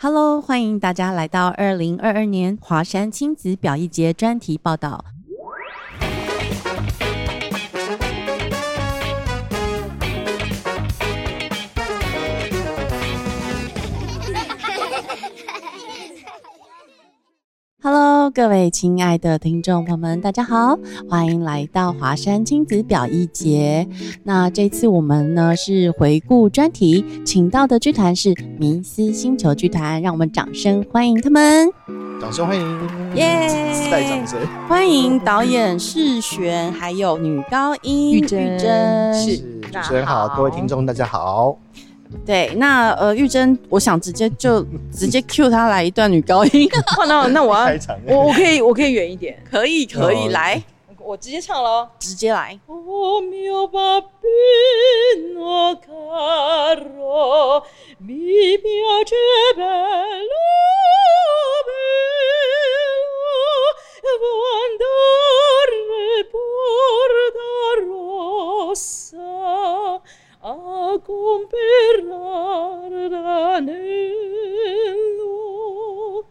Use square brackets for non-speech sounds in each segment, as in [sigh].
Hello，欢迎大家来到二零二二年华山亲子表意节专题报道。Hello，各位亲爱的听众朋友们，大家好，欢迎来到华山亲子表一节。那这次我们呢是回顾专题，请到的剧团是迷思星球剧团，让我们掌声欢迎他们，掌声欢迎，耶！自带掌声，欢迎导演世璇，还有女高音玉珍是是主持人好，各位听众大家好。对，那呃，玉珍，我想直接就直接 [laughs] cue 她来一段女高音，哇，[laughs] 那那我要开场我我可以我可以远一点，可以可以，哦来我直接唱喽。直接来。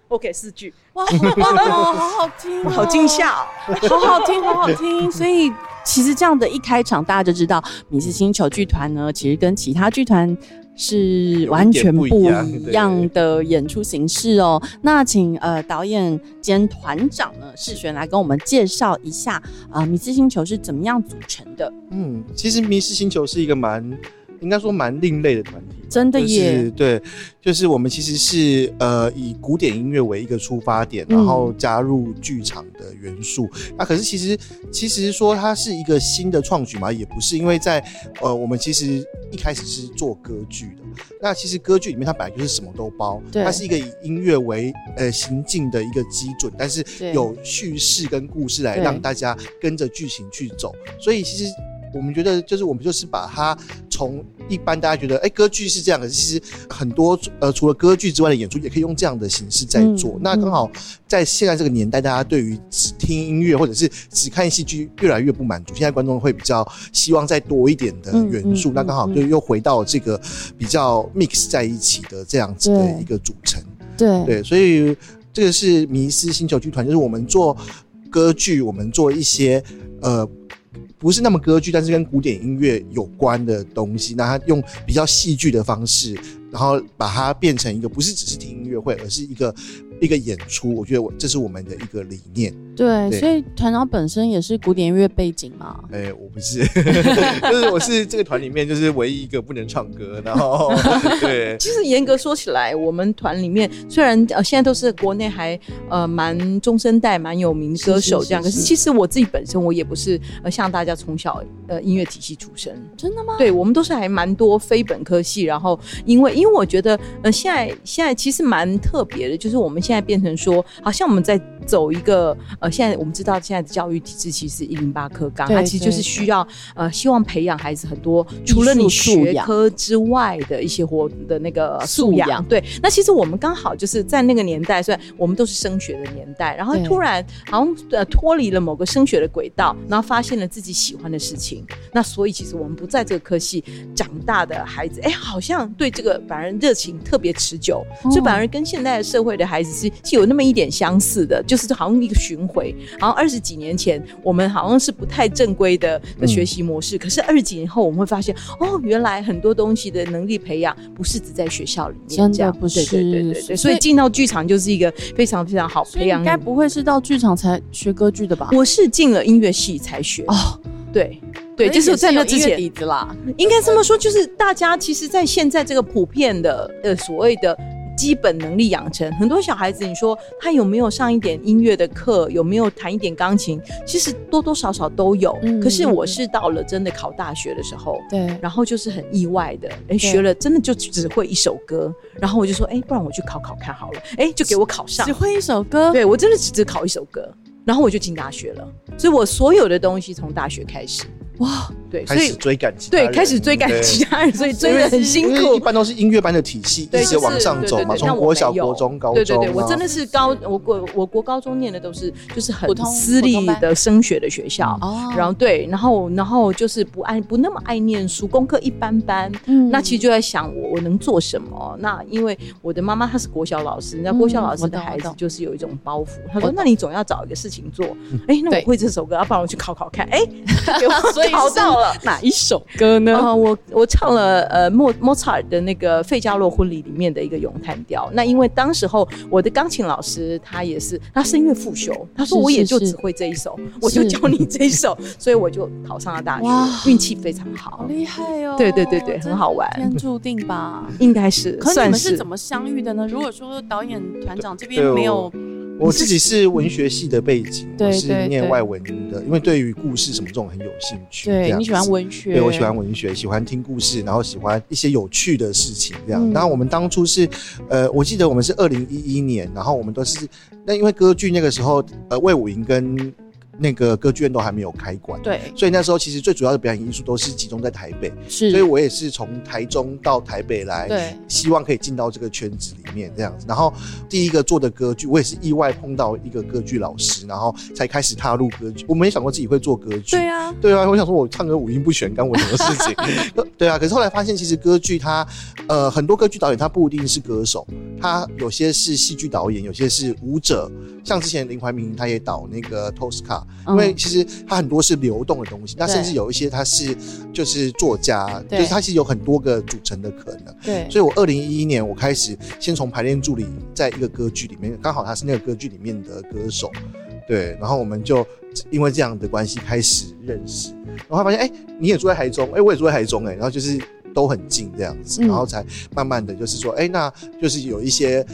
ok 四句。哇好好听好惊吓好好听好好听。所以其实这样的一开场大家就知道米斯星球剧团呢其实跟其他剧团是完全不一样的演出形式哦。那请呃导演兼团长呢世璇来跟我们介绍一下啊、迷失星球是怎么样组成的？嗯，其实迷失星球是一个蛮，应该说蛮另类的团体。真的耶，就是、对，就是我们其实是呃以古典音乐为一个出发点，然后加入剧场的元素。那、可是其实其实说它是一个新的创举嘛，也不是，因为在呃我们其实一开始是做歌剧的。那其实歌剧里面它本来就是什么都包，它是一个以音乐为呃行进的一个基准，但是有叙事跟故事来对让大家跟着剧情去走。所以其实我们觉得，就是我们就是把它从一般大家觉得，哎、歌剧是这样，可是其实很多呃除了歌剧之外的演出，也可以用这样的形式在做。嗯那刚好在现在这个年代，大家对于只听音乐或者是只看戏剧越来越不满足，现在观众会比较希望再多一点的元素。嗯嗯那刚好嗯就又回到这个比较 mix 在一起的这样子的一个组成。对对，所以这个是迷失星球剧团，就是我们做歌剧，我们做一些呃不是那么歌剧，但是跟古典音乐有关的东西，那他用比较戏剧的方式，然后把它变成一个不是只是听音乐会，而是一个一个演出。我觉得我这是我们的一个理念。对，对所以团长本身也是古典音乐背景嘛。哎、我不是，[laughs] 就是我是这个团里面就是唯一一个不能唱歌，然后 [laughs] 对。其实严格说起来，我们团里面虽然呃现在都是国内还呃蛮中生代蛮有名歌手这样，是是是可是其实我自己本身我也不是呃像大家从小呃音乐体系出身，真的吗？对我们都是还蛮多非本科系，然后因为因为我觉得呃现在现在其实蛮特别的，就是我们现在变成说，好像我们在走一个呃现在我们知道现在的教育体制其实一零八课纲，它其实就是需要呃希望培养孩子很多除了你学科之外的一些活的那个素养。对，那其实我们刚好就是在那个年代，虽然我们都是升学的年代，然后突然好像呃脱离了某个升学的轨道，然后发现了自己喜欢的事情。那所以其实我们不在这个科系长大的孩子，哎，好像对这个反而热情特别持久，哦所以反而跟现在的社会的孩子是是有那么一点相似的，就是好像一个巡回。好像二十几年前我们好像是不太正规的的学习模式，可是二十几年后我们会发现，哦，原来很多东西的能力培养不是只在学校里面真的这样，不是对对对对对，所以进到剧场就是一个非常非常好培养。应该不会是到剧场才学歌剧的吧？我是进了音乐系才学哦，对对，就是在那之前底子啦。应该这么说，就是大家其实，在现在这个普遍的呃所谓的基本能力养成，很多小孩子，你说他有没有上一点音乐的课，有没有弹一点钢琴，其实多多少少都有。嗯可是我是到了真的考大学的时候。对，然后就是很意外的，哎，学了真的就只会一首歌，然后我就说，哎，不然我去考考看好了，哎，就给我考上只。会一首歌。对我真的只只考一首歌，然后我就进大学了，所以我所有的东西从大学开始。哇，对，所以开始追赶其他对开始追赶其他人，所以追的很辛因为一。般都是音乐班的体系，对，一直往上走嘛，从国小、国中、高中，对对对，我真的是高，我国我国高中念的都是就是很私立的升学的学校，哦。然后对，然后然后就是不爱不那么爱念书，功课一般般。嗯。那其实就在想我我能做什么？那因为我的妈妈她是国小老师，那国小老师的孩子就是有一种包袱，她：“说那你总要找一个事情做。哎，那我会这首歌，要不然我去考考看。哎，[laughs] 给我所以考到了。哪一首歌呢？呃，我我唱了呃莫莫扎尔的那个《费加罗婚礼》里面的一个咏叹调。那因为当时候我的钢琴老师他也是他声乐复修，他说我也就只会这一首，我就教你这一首，[laughs] 所以我就考上了大学，运气非常好好，厉害哦！对对对对很好玩天注定吧。应该是可是你们是怎么相遇的呢？如果说导演团长这边没有，我自己是文学系的背景，对我是念外文的，因为对于故事什么这种很有兴趣。对你喜欢文学，对，我喜欢文学，喜欢听故事，然后喜欢一些有趣的事情，这样。嗯然后我们当初是，呃，我记得我们是二零一一年，然后我们都是，那因为歌剧那个时候，呃，魏武营跟那个歌剧院都还没有开馆，对，所以那时候其实最主要的表演艺术都是集中在台北，是，所以我也是从台中到台北来，对希望可以进到这个圈子里面这样子。然后第一个做的歌剧，我也是意外碰到一个歌剧老师，然后才开始踏入歌剧。我没想过自己会做歌剧，对啊，对啊，我想说我唱歌五音不全，干我什么事情？[laughs] 对啊，可是后来发现，其实歌剧它，呃，很多歌剧导演他不一定是歌手，他有些是戏剧导演，有些是舞者。像之前林怀民他也导那个 Tosca，因为其实它很多是流动的东西，那甚至有一些它是就是作家，就是他其实有很多个组成的可能。对，所以我二零一一年我开始先从排练助理，在一个歌剧里面，刚好他是那个歌剧里面的歌手，对，然后我们就因为这样的关系开始认识，然后发现哎、你也住在台中，哎、我也住在台中、哎，然后就是都很近这样子，嗯。然后才慢慢的就是说，哎、那就是有一些。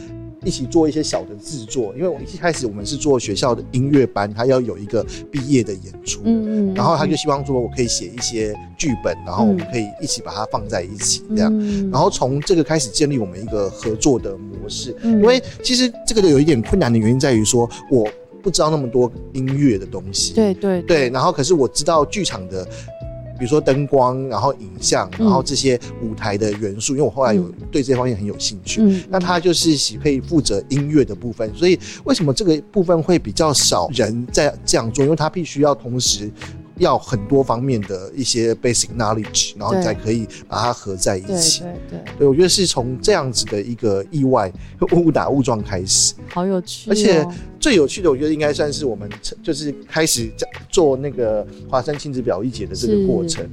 一起做一些小的制作，因为我一开始我们是做学校的音乐班，他要有一个毕业的演出，嗯嗯，然后他就希望说我可以写一些剧本，然后我们可以一起把它放在一起这样。嗯然后从这个开始建立我们一个合作的模式，嗯因为其实这个有一点困难的原因在于说，我不知道那么多音乐的东西，对对对，然后可是我知道剧场的。比如说灯光，然后影像，然后这些舞台的元素，因为我后来有嗯。对这方面很有兴趣，嗯，那他就是喜可以负责音乐的部分，所以为什么这个部分会比较少人在这样做？因为他必须要同时要很多方面的一些 basic knowledge，然后你才可以把它合在一起。对对，对，我觉得是从这样子的一个意外误打误撞开始，好有趣哦，而且最有趣的，我觉得应该算是我们就是开始在做那个华山亲子表艺节的这个过程。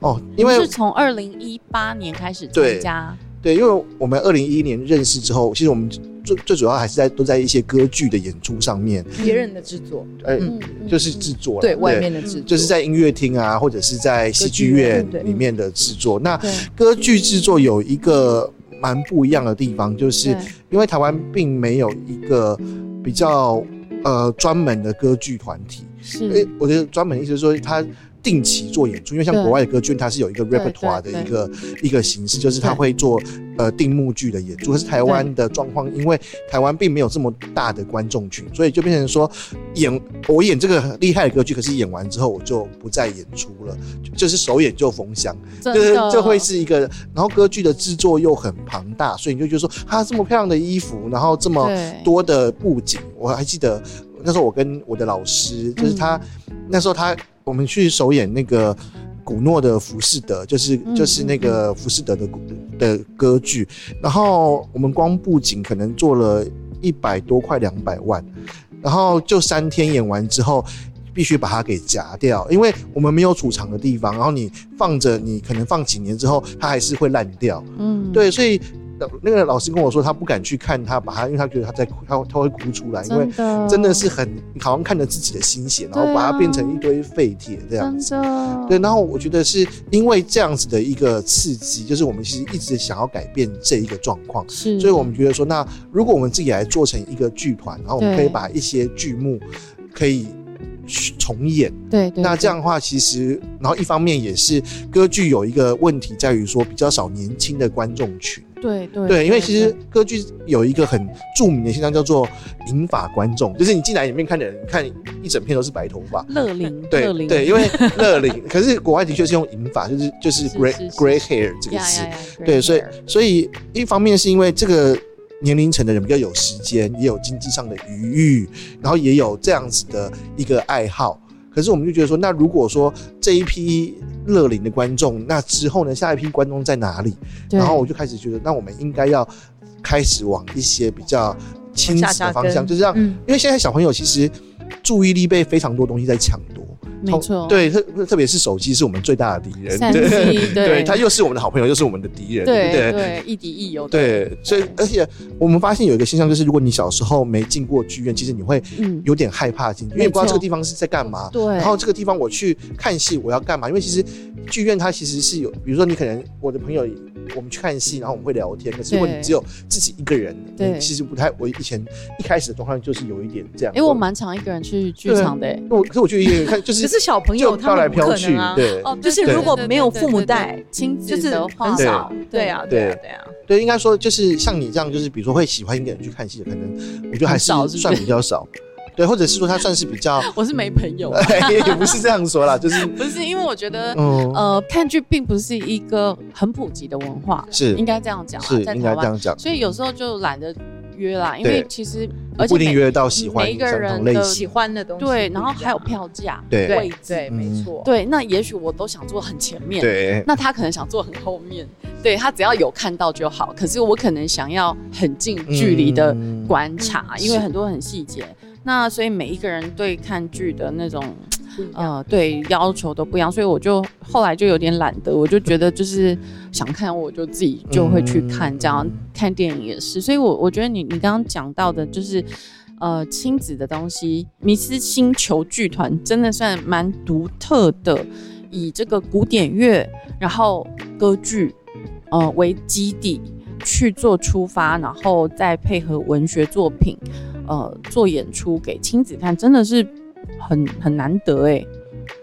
哦，因为是从二零一八年开始对参加，对，因为我们二零一一年认识之后，其实我们最最主要还是在都在一些歌剧的演出上面，别人的制作，呃，嗯，就是制作啦对外面的制作，就是在音乐厅啊，或者是在戏剧院里面的制作。那歌剧制作有一个蛮不一样的地方，就是因为台湾并没有一个比较呃专门的歌剧团体。诶是，我觉得专门的意思是说，它定期做演出，因为像国外的歌剧，它是有一个 repertoire 的一个一个形式，就是它会做呃定目剧的演出。可是台湾的状况，因为台湾并没有这么大的观众群，所以就变成说演我演这个很厉害的歌剧，可是演完之后我就不再演出了，就就是首演就封箱，真就是的。这会是一个，然后歌剧的制作又很庞大，所以你就觉得说，啊，这么漂亮的衣服，然后这么多的布景，我还记得那时候我跟我的老师，就是他、嗯。那时候他我们去首演那个古诺的《浮士德》，就是嗯就是那个浮士德的的歌剧，然后我们光布景可能做了一百多块两百万，然后就三天演完之后。必须把它给夹掉，因为我们没有储藏的地方，然后你放着，你可能放几年之后，它还是会烂掉。嗯，对，所以呃那个老师跟我说，他不敢去看他，把他，因为他觉得他在哭他他会哭出来，因为真的。是很好像看着自己的心血，然后把它变成一堆废铁这样对，然后我觉得是因为这样子的一个刺激，就是我们其实一直想要改变这一个状况，是，所以我们觉得说，那如果我们自己来做成一个剧团，然后我们可以把一些剧目可以重演。对对。那这样的话，其实然后一方面也是歌剧有一个问题在于说比较少年轻的观众群。对对对，因为其实歌剧有一个很著名的现象叫做银发观众，就是你进来里面看的人，看一整片都是白头发。乐龄。[laughs] 对对，因为 [laughs] 乐龄，可是国外的确是用银发，就是就是 gray gray hair 这个词。对，所以所以一方面是因为这个年龄层的人比较有时间，也有经济上的余裕，然后也有这样子的一个爱好。可是我们就觉得说，那如果说这一批乐龄的观众，那之后呢，下一批观众在哪里？然后我就开始觉得，那我们应该要开始往一些比较亲子的方向，就是让，因为现在小朋友其实注意力被非常多东西在抢夺。没错，对特特别是手机是我们最大的敌人，[laughs] 对对，他又是我们的好朋友，又是我们的敌人，对对，亦敌亦友。对，所以而且我们发现有一个现象，就是如果你小时候没进过剧院，其实你会有点害怕进，因为不知道这个地方是在干嘛。对，然后这个地方我去看戏，我要干嘛？因为其实剧院它其实是有，比如说你可能我的朋友。我们去看戏，然后我们会聊天。可是如果你只有自己一个人，对，其实不太。我以前一开始的状况就是有一点这样。因为我蛮常一个人去剧场的。我可是我去一个人看，就是可是小朋友飘来飘去，对，哦，就是如果没有父母带，亲子的很少。对啊，对啊，对啊，对，应该说就是像你这样，就是比如说会喜欢一个人去看戏的，可能我觉得还是算比较少。对，或者是说他算是比较，[laughs] 我是没朋友，[laughs] 也不是这样说啦，就是 [laughs] 不是因为我觉得，呃，看剧并不是一个很普及的文化，是。应该这样讲，是应该这样讲，所以有时候就懒得约啦，因为其实而且不一定约到喜欢每一个人的喜欢的东西，对，然后还有票价，对，对，对，没错，对，那也许我都想坐很前面，对，那他可能想坐很后面，对他只要有看到就好，可是我可能想要很近距离的观察，因为很多很细节。那所以每一个人对看剧的那种，呃，对要求都不一样，所以我就后来就有点懒得，我就觉得就是想看我就自己就会去看，这样看电影也是。所以我我觉得你你刚刚讲到的就是呃亲子的东西，迷失星球剧团真的算蛮独特的，以这个古典乐然后歌剧呃为基底去做出发，然后再配合文学作品。呃，做演出给亲子看，真的是很很难得哎。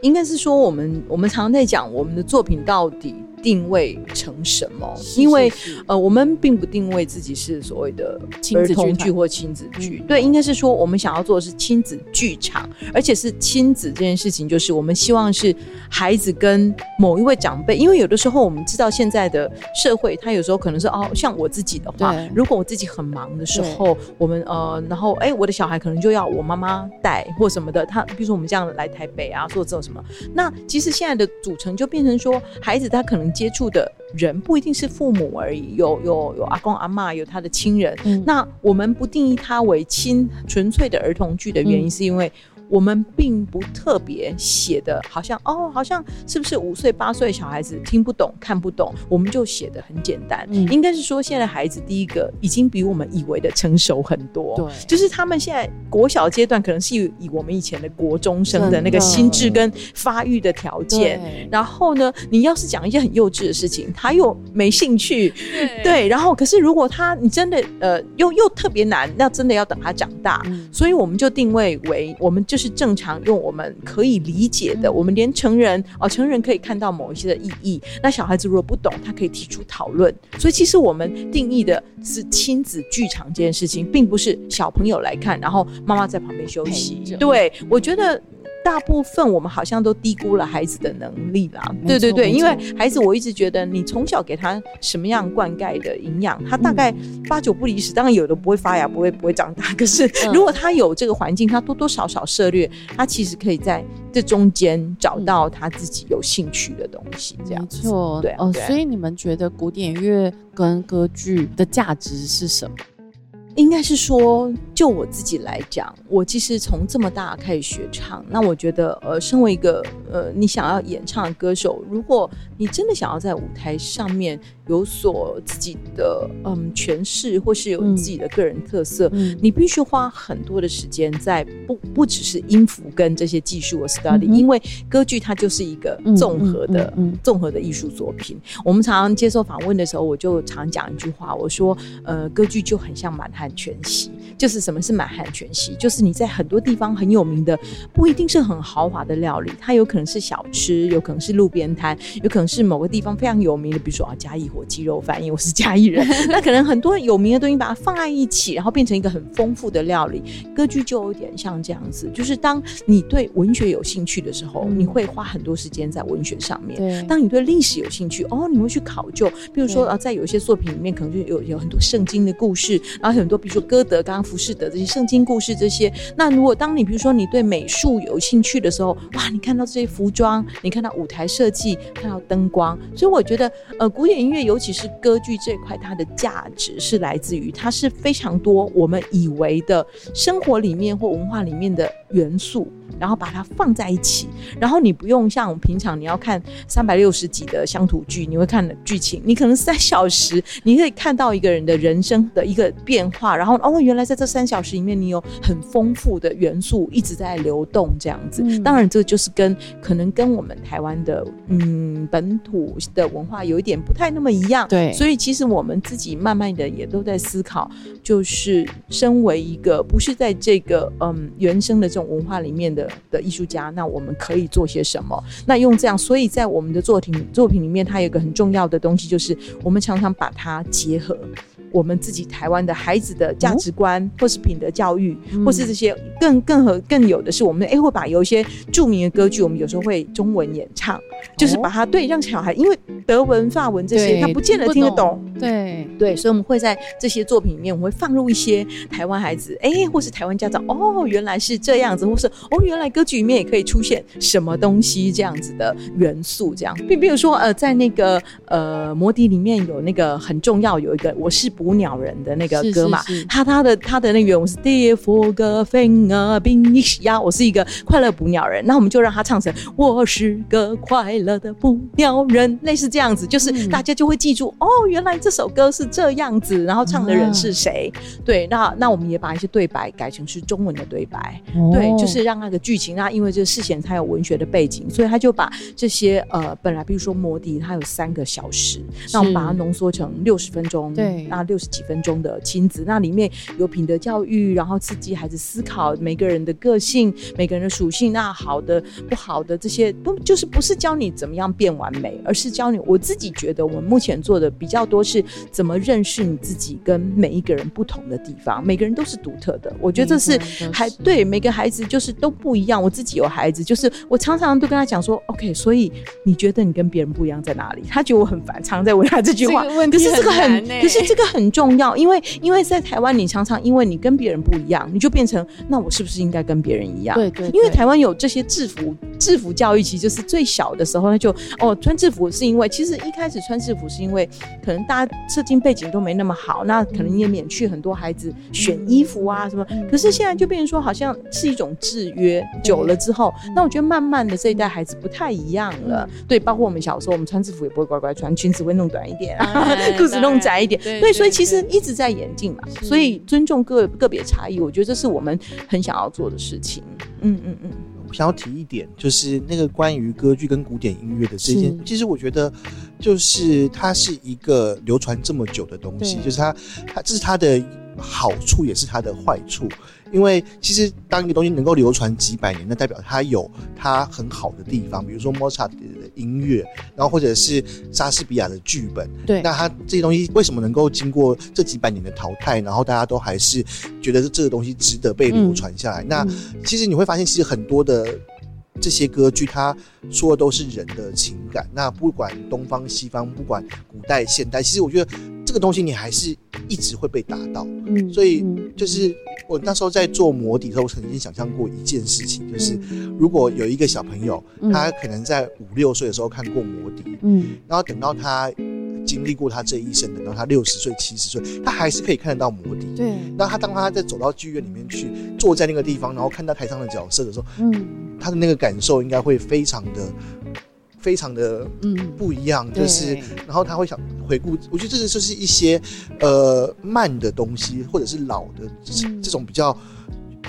应该是说，我们我们常常在讲我们的作品到底。定位成什么？因为呃，我们并不定位自己是所谓的儿童剧或亲子剧。对，应该是说我们想要做的是亲子剧场，而且是亲子这件事情，就是我们希望是孩子跟某一位长辈。因为有的时候我们知道现在的社会，他有时候可能是哦，像我自己的话，如果我自己很忙的时候，我们呃，然后哎，我的小孩可能就要我妈妈带或什么的。他比如说我们这样来台北啊，做这种什么，那其实现在的组成就变成说，孩子他可能。接触的人不一定是父母而已，有有有阿公阿妈，有他的亲人。那我们不定义他为亲纯粹的儿童剧的原因，是因为。我们并不特别写的，好像哦，好像是不是五岁八岁小孩子听不懂看不懂，我们就写的很简单。应该是说，现在孩子第一个已经比我们以为的成熟很多。对，就是他们现在国小阶段可能是以我们以前的国中生的那个心智跟发育的条件。然后呢，你要是讲一些很幼稚的事情，他又没兴趣。对，然后可是如果他你真的呃又又特别难，那真的要等他长大。所以我们就定位为我们就。是正常用我们可以理解的，我们连成人哦，成人可以看到某一些的意义。那小孩子如果不懂，他可以提出讨论。所以其实我们定义的是亲子剧场这件事情，并不是小朋友来看，然后妈妈在旁边休息。对我觉得。大部分我们好像都低估了孩子的能力啦。对对对，因为孩子，我一直觉得你从小给他什么样灌溉的营养，他大概八九不离十。当然有的不会发芽，不会不会长大。[laughs] 可是如果他有这个环境，他多多少少涉略，他其实可以在这中间找到他自己有兴趣的东西。这样没错，对哦。所以你们觉得古典乐跟歌剧的价值是什么？应该是说，就我自己来讲，我其实从这么大开始学唱，那我觉得，呃，身为一个呃，你想要演唱的歌手，如果你真的想要在舞台上面有所自己的嗯诠释，或是有自己的个人特色，你必须花很多的时间在不不只是音符跟这些技术的 study，因为歌剧它就是一个综合的综合的艺术作品。我们常常接受访问的时候，我就常讲一句话，我说，呃，歌剧就很像满汉全席。就是什么是满汉全席？就是你在很多地方很有名的，不一定是很豪华的料理，它有可能是小吃，有可能是路边摊，有可能是某个地方非常有名的，比如说啊嘉义火鸡肉饭，因为我是嘉义人，那可能很多有名的东西把它放在一起，然后变成一个很丰富的料理。歌剧就有点像这样子，就是当你对文学有兴趣的时候，你会花很多时间在文学上面；当你对历史有兴趣，哦，你会去考究，比如说啊，在有一些作品里面，可能就有有很多圣经的故事，然后很多比如说歌德刚刚。服饰的这些圣经故事，这些那如果当你比如说你对美术有兴趣的时候，哇，你看到这些服装，你看到舞台设计，看到灯光，所以我觉得呃，古典音乐尤其是歌剧这块，它的价值是来自于它是非常多我们以为的生活里面或文化里面的元素。然后把它放在一起，然后你不用像平常你要看三百六十集的乡土剧，你会看的剧情，你可能三小时你可以看到一个人的人生的一个变化，然后哦，原来在这三小时里面你有很丰富的元素一直在流动这样子。当然，这就是跟可能跟我们台湾的嗯本土的文化有一点不太那么一样。对，所以其实我们自己慢慢的也都在思考，就是身为一个不是在这个嗯原生的这种文化里面。的的艺术家，那我们可以做些什么？那用这样，所以在我们的作品作品里面，它有一个很重要的东西，就是我们常常把它结合。我们自己台湾的孩子的价值观，或是品德教育，或是这些更更和更有的是，我们哎会把有一些著名的歌剧，我们有时候会中文演唱，就是把它对让小孩，因为德文、法文这些他不见得听得懂，对。对，所以我们会在这些作品里面，我们会放入一些台湾孩子哎，或是台湾家长哦，原来是这样子，或是哦，原来歌剧里面也可以出现什么东西这样子的元素，这样，并比如说呃，在那个呃魔笛里面有那个很重要有一个我是。捕鸟人的那个歌嘛，他他的他的那个原文是 Dear for a finger being 呀，我是一个快乐捕鸟人，那我们就让他唱成我是个快乐的捕鸟人，类似这样子，就是大家就会记住哦，原来这首歌是这样子，然后唱的人是谁？对，那那我们也把一些对白改成是中文的对白，对，就是让那个剧情，那因为这事前它有文学的背景，所以他就把这些呃本来比如说摩笛它有三个小时，那我们把它浓缩成六十分钟，对，那。六十几分钟的亲子，那里面有品德教育，然后刺激孩子思考每个人的个性、每个人的属性。那好的、不好的这些，不就是不是教你怎么样变完美，而是教你。我自己觉得，我们目前做的比较多是怎么认识你自己跟每一个人不同的地方。每个人都是独特的，我觉得这是还对每个孩子就是都不一样。我自己有孩子，就是我常常都跟他讲说，OK，所以你觉得你跟别人不一样在哪里？他觉得我很烦，常常在问他这句话。可是这个很，可是这个很。重要，因为因为在台湾，你常常因为你跟别人不一样，你就变成那我是不是应该跟别人一样？对对。因为台湾有这些制服，制服教育其实就是最小的时候，他就哦穿制服是因为其实一开始穿制服是因为可能大家社经背景都没那么好，那可能也免去很多孩子选衣服啊什么。可是现在就变成说好像是一种制约，久了之后，那我觉得慢慢的这一代孩子不太一样了。对，包括我们小时候，我们穿制服也不会乖乖穿，裙子会弄短一点，裤子弄窄一点。对，所以。其实一直在演进嘛，所以尊重个个别差异，我觉得这是我们很想要做的事情。嗯嗯嗯。我想要提一点，就是那个关于歌剧跟古典音乐的这件，其实我觉得就是它是一个流传这么久的东西，就是它它这是它的好处，也是它的坏处。因为其实当一个东西能够流传几百年，那代表它有它很好的地方，比如说莫扎特的音乐，然后或者是莎士比亚的剧本。对，那它这些东西为什么能够经过这几百年的淘汰，然后大家都还是觉得这个东西值得被流传下来？那其实你会发现，其实很多的这些歌剧，它说的都是人的情感。那不管东方西方，不管古代现代，其实我觉得。这个东西你还是一直会被打到，嗯，所以就是我那时候在做模底的时候，我曾经想象过一件事情，就是如果有一个小朋友，他可能在五六岁的时候看过模底，嗯，然后等到他经历过他这一生等到他六十岁、七十岁，他还是可以看得到摩笛。对，那他当他在走到剧院里面去，坐在那个地方，然后看到台上的角色的时候，嗯。他的那个感受应该会非常的、非常的嗯，不一样，就是然后他会想回顾，我觉得这个就是一些呃慢的东西，或者是老的这嗯这种比较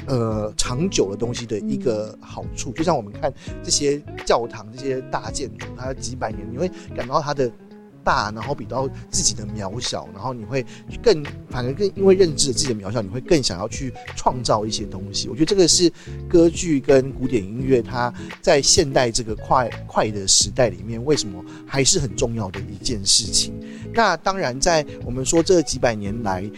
呃长久的东西的一个好处。就像我们看这些教堂、这些大建筑，它几百年，你会感到它的。大，然后比到自己的渺小，然后你会更反而更因为认知了自己的渺小，你会更想要去创造一些东西。我觉得这个是歌剧跟古典音乐它在现代这个快快的时代里面，为什么还是很重要的一件事情。那当然，在我们说这几百年来，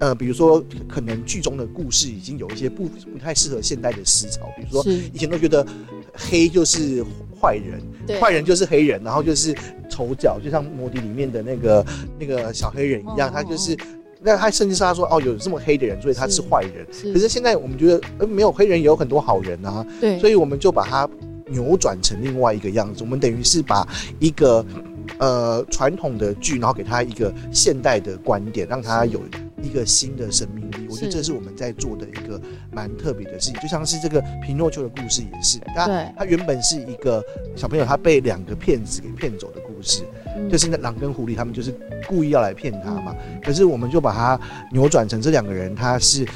呃，比如说可能剧中的故事已经有一些不不太适合现代的思潮，比如说以前都觉得黑就是坏人，对坏人就是黑人，然后就是丑角，就像《魔笛》里面的那个那个小黑人一样，哦他就是。那他甚至是他说哦，有这么黑的人，所以他是是坏人。是可是现在我们觉得，呃，没有黑人也有很多好人啊，对，所以我们就把它扭转成另外一个样子。我们等于是把一个呃传统的剧，然后给他一个现代的观点，让他有一个新的生命力。我觉得这是我们在做的一个蛮特别的事情。就像是这个皮诺丘的故事也是，他对他原本是一个小朋友，他被两个骗子给骗走的故事，嗯就是那狼跟狐狸他们就是故意要来骗他嘛。可是我们就把它扭转成这两个人，他是。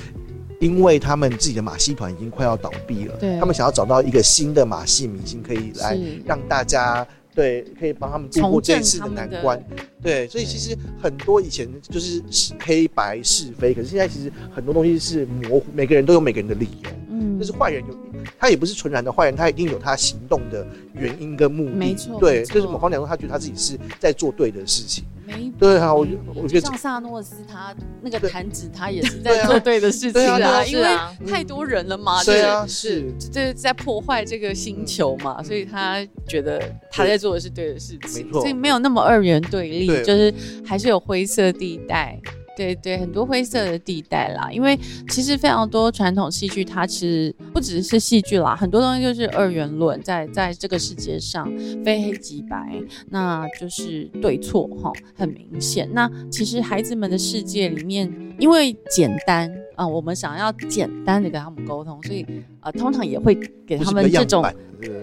因为他们自己的马戏团已经快要倒闭了，对他们想要找到一个新的马戏明星，可以来让大家对，可以帮他们度过这一次的难关。对，所以其实很多以前就是黑白是非，可是现在其实很多东西是模糊，每个人都有每个人的理由。嗯就是坏人有，他也不是纯然的坏人，他一定有他行动的原因跟目的。没错对，就是某方面来说，他觉得他自己是在做对的事情。没对啊，我没我觉得像萨诺斯他那个弹指，他也是在做对的事情对啊对啊因为太多人了嘛，对啊，是是。就是在破坏这个星球嘛，嗯。所以他觉得他在做的是对的事情，没错。所以没有那么二元对立，对。就是还是有灰色地带。对对，很多灰色的地带啦，因为其实非常多传统戏剧，它其实不只是戏剧啦，很多东西就是二元论，在在这个世界上非黑即白，那就是对错哈，很明显。那其实孩子们的世界里面，因为简单啊、我们想要简单的跟他们沟通，所以呃，通常也会给他们这种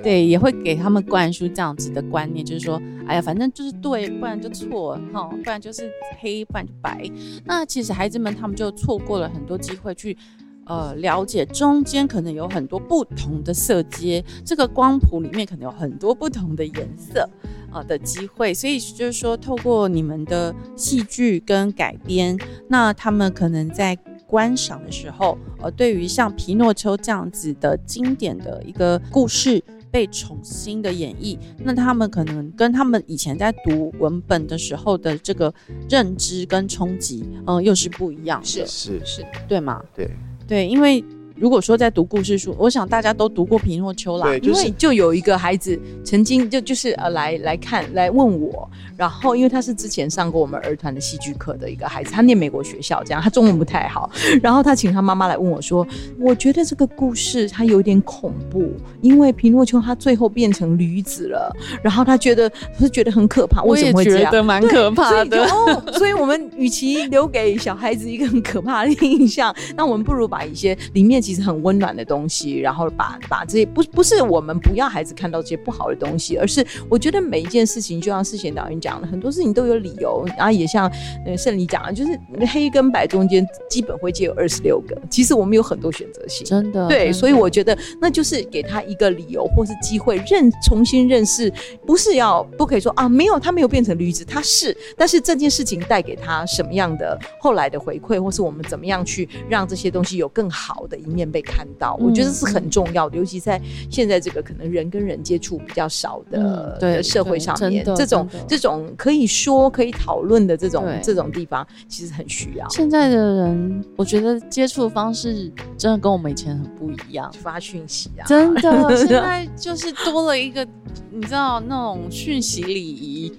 对，也会给他们灌输这样子的观念，就是说，哎呀，反正就是对，不然就错，哈，不然就是黑，不然就白。那其实孩子们他们就错过了很多机会去。呃，了解中间可能有很多不同的色阶，这个光谱里面可能有很多不同的颜色，呃的机会，所以就是说，透过你们的戏剧跟改编，那他们可能在观赏的时候，呃，对于像皮诺丘这样子的经典的一个故事被重新的演绎，那他们可能跟他们以前在读文本的时候的这个认知跟冲击，嗯、又是不一样的，是是是，对吗？对。对，因为如果说在读故事书，我想大家都读过皮诺丘啦，对，因就是为就有一个孩子曾经就就是呃来来看来问我，然后因为他是之前上过我们儿团的戏剧课的一个孩子，他念美国学校，这样他中文不太好，[laughs] 然后他请他妈妈来问我说，我觉得这个故事他有点恐怖，因为皮诺丘他最后变成驴子了，然后他觉得他是觉得很可怕，为什么会这样？觉得蛮可怕所以的。哦，所以我们与其留给小孩子一个很可怕的印象，那我们不如把一些里面其实很温暖的东西，然后把把这些不不是我们不要孩子看到这些不好的东西，而是我觉得每一件事情，就像世贤导演讲的，很多事情都有理由，然后也像呃圣理讲的，就是黑跟白中间基本会介有二十六个，其实我们有很多选择性。真的，对，真所以我觉得那就是给他一个理由或是机会认重新认识，不是要不可以说啊，没有他没有变成驴子，他是，但是这件事情带给他什么样的后来的回馈，或是我们怎么样去让这些东西有更好的一面被看到，我觉得是很重要的，尤其在现在这个可能人跟人接触比较少的、嗯对的社会上面，这种这种可以说可以讨论的这种这种地方，其实很需要。现在的人，我觉得接触的方式真的跟我们以前很不一样。发讯息啊，真的，[laughs] 现在就是多了一个，你知道那种讯息礼仪，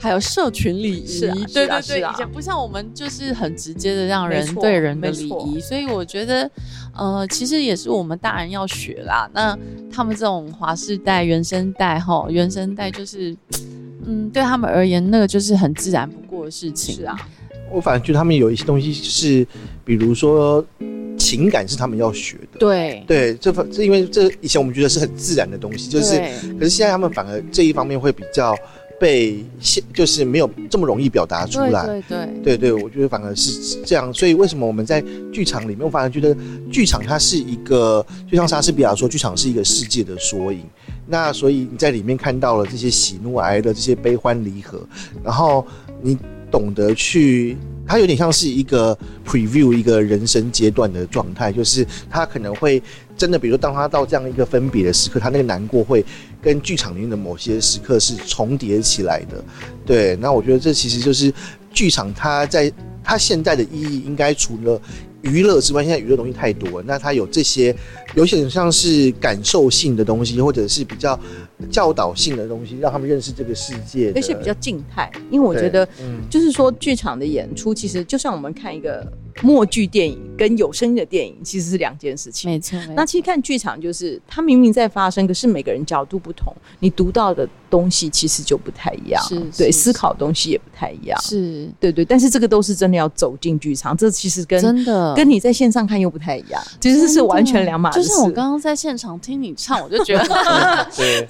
还有社群礼仪。是啊对对对，啊啊以前不像我们就是很直接的让人对人的礼仪，所以我觉得，呃，其实也是我们大人要学啦。那他们这种华世代、原生代哈，原生代就是。嗯，对他们而言，那个就是很自然不过的事情。是啊，我反而觉得他们有一些东西是，比如说情感是他们要学的。对对，这方这因为这以前我们觉得是很自然的东西，就是可是现在他们反而这一方面会比较被现，就是没有这么容易表达出来。对对对对对，我觉得反而是这样，所以为什么我们在剧场里面，我反而觉得剧场它是一个，就像莎士比亚说，剧场是一个世界的缩影。那所以你在里面看到了这些喜怒哀乐，这些悲欢离合，然后你懂得去，它有点像是一个 preview 一个人生阶段的状态，就是他可能会真的，比如说当他到这样一个分别的时刻，他那个难过会跟剧场里面的某些时刻是重叠起来的。对，那我觉得这其实就是剧场它在它现在的意义，应该除了娱乐之外，现在娱乐东西太多了，那它有这些有些像是感受性的东西，或者是比较教导性的东西，让他们认识这个世界的，而且比较静态，因为我觉得嗯就是说剧场的演出，其实就像我们看一个默剧电影跟有声音的电影其实是两件事情。没错。那其实看剧场就是它明明在发生，可是每个人角度不同，你读到的东西其实就不太一样，是对，思考的东西也不太一样，是对对。但是这个都是真的要走进剧场，这其实跟真的跟你在线上看又不太一样，其实是完全两码事。就是我刚刚在现场听你唱，我就觉得 [laughs] [laughs]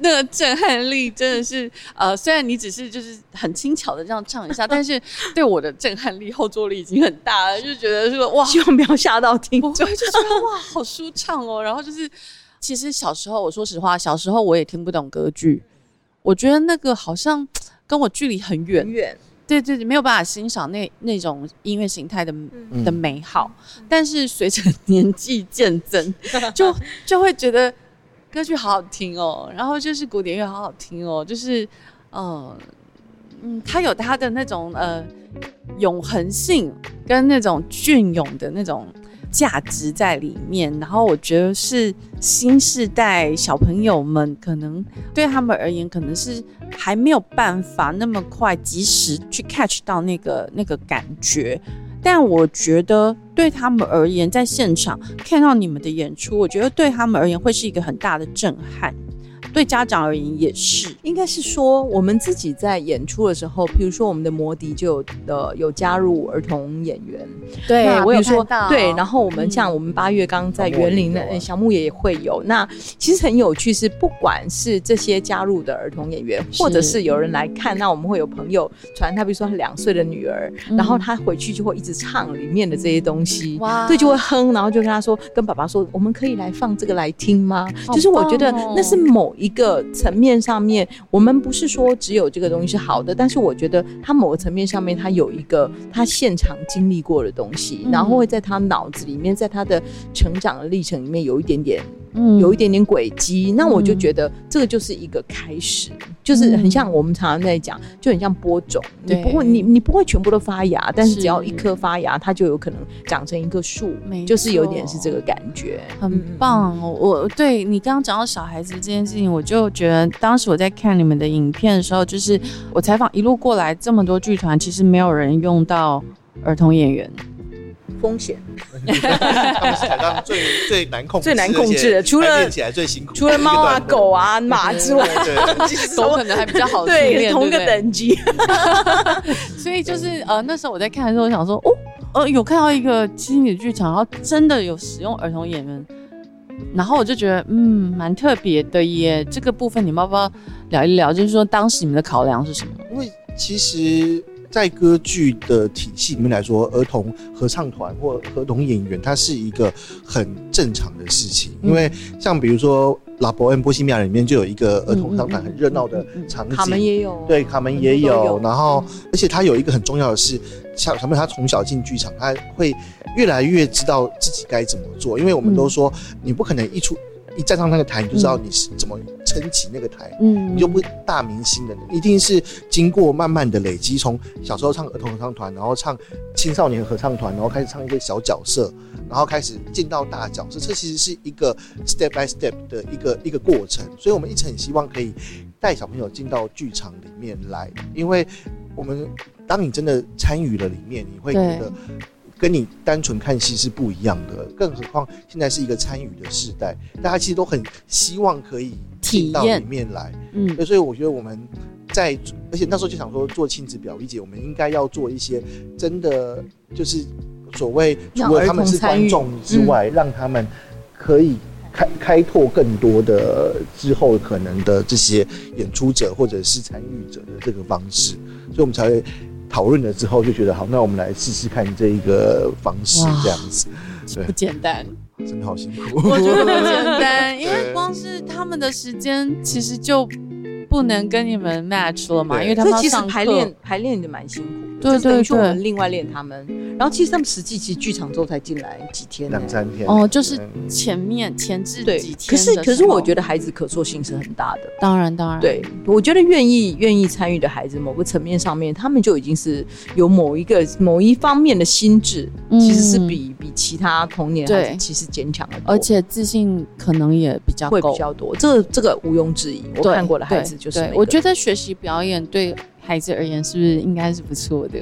那个震撼力，真的是呃，虽然你只是就是很轻巧的这样唱一下，但是对我的震撼力、后坐力已经很大了，就觉得说哇，希望不要吓到听不众会。就觉得哇，好舒畅哦。然后就是，其实小时候，我说实话，小时候我也听不懂歌剧，我觉得那个好像跟我距离很远很，远，对对，没有办法欣赏那那种音乐形态的嗯的美好。但是随着年纪渐增，就就会觉得歌剧好好听哦，然后就是古典乐好好听哦，就是呃嗯，它有它的那种呃永恒性跟那种隽永的那种价值在里面。然后我觉得是新世代小朋友们可能对他们而言，可能是还没有办法那么快及时去 catch 到那个那个感觉。但我觉得对他们而言，在现场看到你们的演出，我觉得对他们而言会是一个很大的震撼，对家长而言也是。应该是说我们自己在演出的时候，比如说我们的摩迪就有呃有加入儿童演员，对我有说看到对，然后我们嗯像我们八月刚在园林的有啊呃小木也会有。那其实很有趣，是不管是这些加入的儿童演员，或者是有人来看，那我们会有朋友传他，比如说他两岁的女儿，嗯然后他回去就会一直唱里面的这些东西。哇对，就会哼，然后就跟他说，跟爸爸说，我们可以来放这个来听吗？好就是我觉得那是某一一个层面上面，我们不是说只有这个东西是好的，但是我觉得他某个层面上面，他有一个他现场经历过的东西，然后会在他脑子里面，在他的成长的历程里面有一点点。嗯有一点点轨迹，那我就觉得这个就是一个开始，就是很像我们常常在讲，就很像播种，你对不会，你你不会全部都发芽，但是是只要一颗发芽，它就有可能长成一棵树没，就是有点是这个感觉，很嗯。棒哦！我对你刚刚讲到小孩子这件事情，我就觉得当时我在看你们的影片的时候，就是我采访一路过来这么多剧团，其实没有人用到儿童演员。风险，他们是台上最最难控制、最难控制的除了练起来最辛苦，除了猫啊、狗啊，啊、马之外，其实 [laughs] 狗可能还比较好训对练，同一个对不对等级。[laughs] 所以就是呃，那时候我在看的时候，我想说，哦，呃，有看到一个亲子剧场，然后真的有使用儿童演员，然后我就觉得，嗯，蛮特别的耶。这个部分你们要不要聊一聊？就是说当时你们的考量是什么？因为其实，在歌剧的体系里面来说，儿童合唱团或儿童演员，它是一个很正常的事情。因为像比如说《拉伯恩波西米亚》里面就有一个儿童合唱团很热闹的场景，卡门也有，对，卡门也有，然后而且他有一个很重要的是，小小朋友他从小进剧场，他会越来越知道自己该怎么做，因为我们都说，你不可能一出一站上那个台，你就知道你是怎么撑起那个台。嗯你就不大明星的，一定是经过慢慢的累积，从小时候唱儿童合唱团，然后唱青少年合唱团，然后开始唱一些小角色，然后开始进到大角色，这其实是一个 step by step 的一个一个过程。所以我们一直很希望可以带小朋友进到剧场里面来，因为我们当你真的参与了里面，你会觉得。跟你单纯看戏是不一样的，更何况现在是一个参与的时代，大家其实都很希望可进到体验里面来。嗯，所以我觉得我们在，而且那时候就想说做亲子表一姐，我们应该要做一些真的就是所谓除了他们是观众之外，让他们可以开开拓更多的之后可能的这些演出者或者是参与者的这个方式，所以我们才会讨论了之后就觉得好，那我们来试试看这一个方式这样子，对，不简单。真的好辛苦，我觉得不简单，因为 [laughs] 光是他们的时间其实就不能跟你们 match 了嘛，因为他们其实排练排练就蛮辛苦，对对对，我们另外练他们。然后其实他们实际其实剧场之后才进来几天，两三天。哦，就是前面前置几天。可是可是我觉得孩子可塑性是很大的，当然当然，对，我觉得愿意愿意参与的孩子，某个层面上面，他们就已经是有某一个某一方面的心智，其实是比比其他童年孩子其实坚强的，而且自信可能也比较会比较多，这这个毋庸置疑。我看过的孩子就是，我觉得学习表演对孩子而言是不是应该是不错的？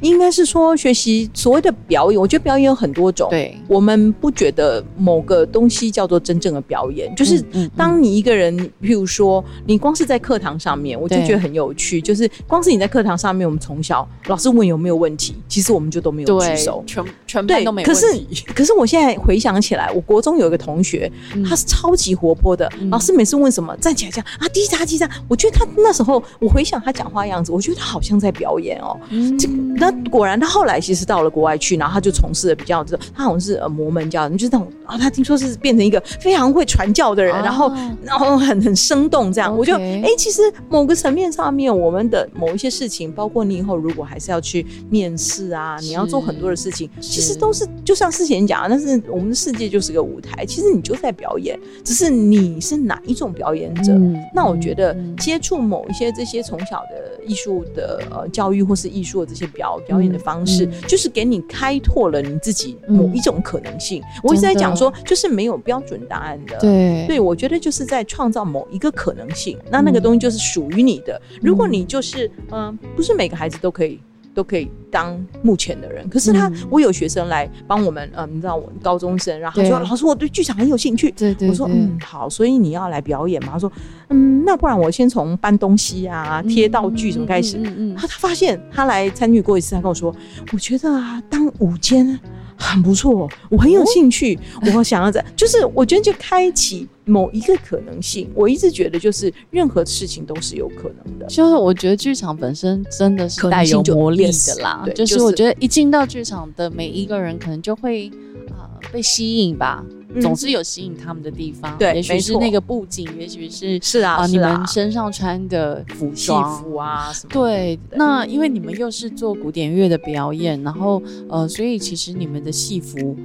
应该是说学习所谓的表演，我觉得表演有很多种。对，我们不觉得某个东西叫做真正的表演。就是当你一个人，譬如说你光是在课堂上面，我就觉得很有趣。就是光是你在课堂上面，我们从小老师问有没有问题，其实我们就都没有举手，全全班都没有可是可是我现在回想起来，我国中有一个同学，他是超级活泼的。老师每次问什么，站起来讲啊，滴答滴答。我觉得他那时候，我回想他讲话样子，我觉得他好像在表演哦。这那。果然，他后来其实到了国外去，然后他就从事了比较这，他好像是呃摩门教，就是那种啊，他听说是变成一个非常会传教的人，然后然后很很生动这样。我就哎，其实某个层面上面，我们的某一些事情，包括你以后如果还是要去面试啊，你要做很多的事情，其实都是就像之前讲，但是我们的世界就是个舞台，其实你就在表演，只是你是哪一种表演者。那我觉得接触某一些这些从小的艺术的呃教育或是艺术的这些表。表演的方式就是给你开拓了你自己某一种可能性。我一直在讲说，就是没有标准答案的。对，对我觉得就是在创造某一个可能性。那那个东西就是属于你的。如果你就是嗯，不是每个孩子都可以。都可以当目前的人，可是他，我有学生来帮我们，嗯，你知道我高中生，然后说老师，我对剧场很有兴趣。对对，我说嗯好，所以你要来表演嘛？他说嗯，那不然我先从搬东西啊、贴道具什么开始。嗯嗯，他他发现他来参与过一次，他跟我说，我觉得啊，当午间。很不错，我很有兴趣，我想要在，就是我觉得就开启某一个可能性。我一直觉得，就是任何事情都是有可能的。就是我觉得剧场本身真的是带有魔力的啦，就是我觉得一进到剧场的每一个人，可能就会啊被吸引吧。总是有吸引他们的地方，对，也许是那个布景，也许是是啊，你们身上穿的服装。服啊什么。对，那因为你们又是做古典乐的表演，然后呃，所以其实你们的戏服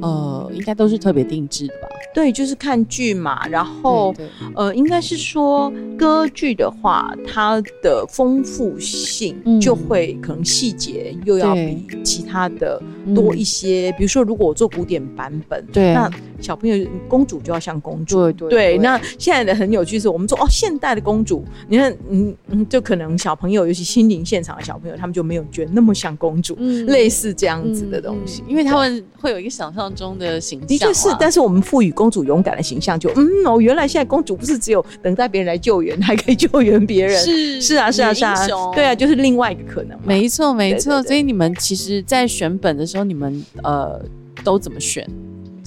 呃，应该都是特别定制的吧？对，就是看剧嘛，然后呃，应该是说歌剧的话，它的丰富性就会可能细节又要比其他的多一些。比如说，如果我做古典版本，对，那小朋友公主就要像公主，对对对。那现在的很有趣是，我们说哦，现代的公主，你看，嗯嗯，就可能小朋友，尤其心灵现场的小朋友，他们就没有觉得那么像公主，类似这样子的东西，因为他们会有一个想象中的形象。的确是，但是我们赋予公主勇敢的形象，就嗯哦，原来现在公主不是只有等待别人来救援，还可以救援别人，是是啊是啊是啊，对啊，就是另外一个可能。没错没错，所以你们其实，在选本的时候，你们呃都怎么选？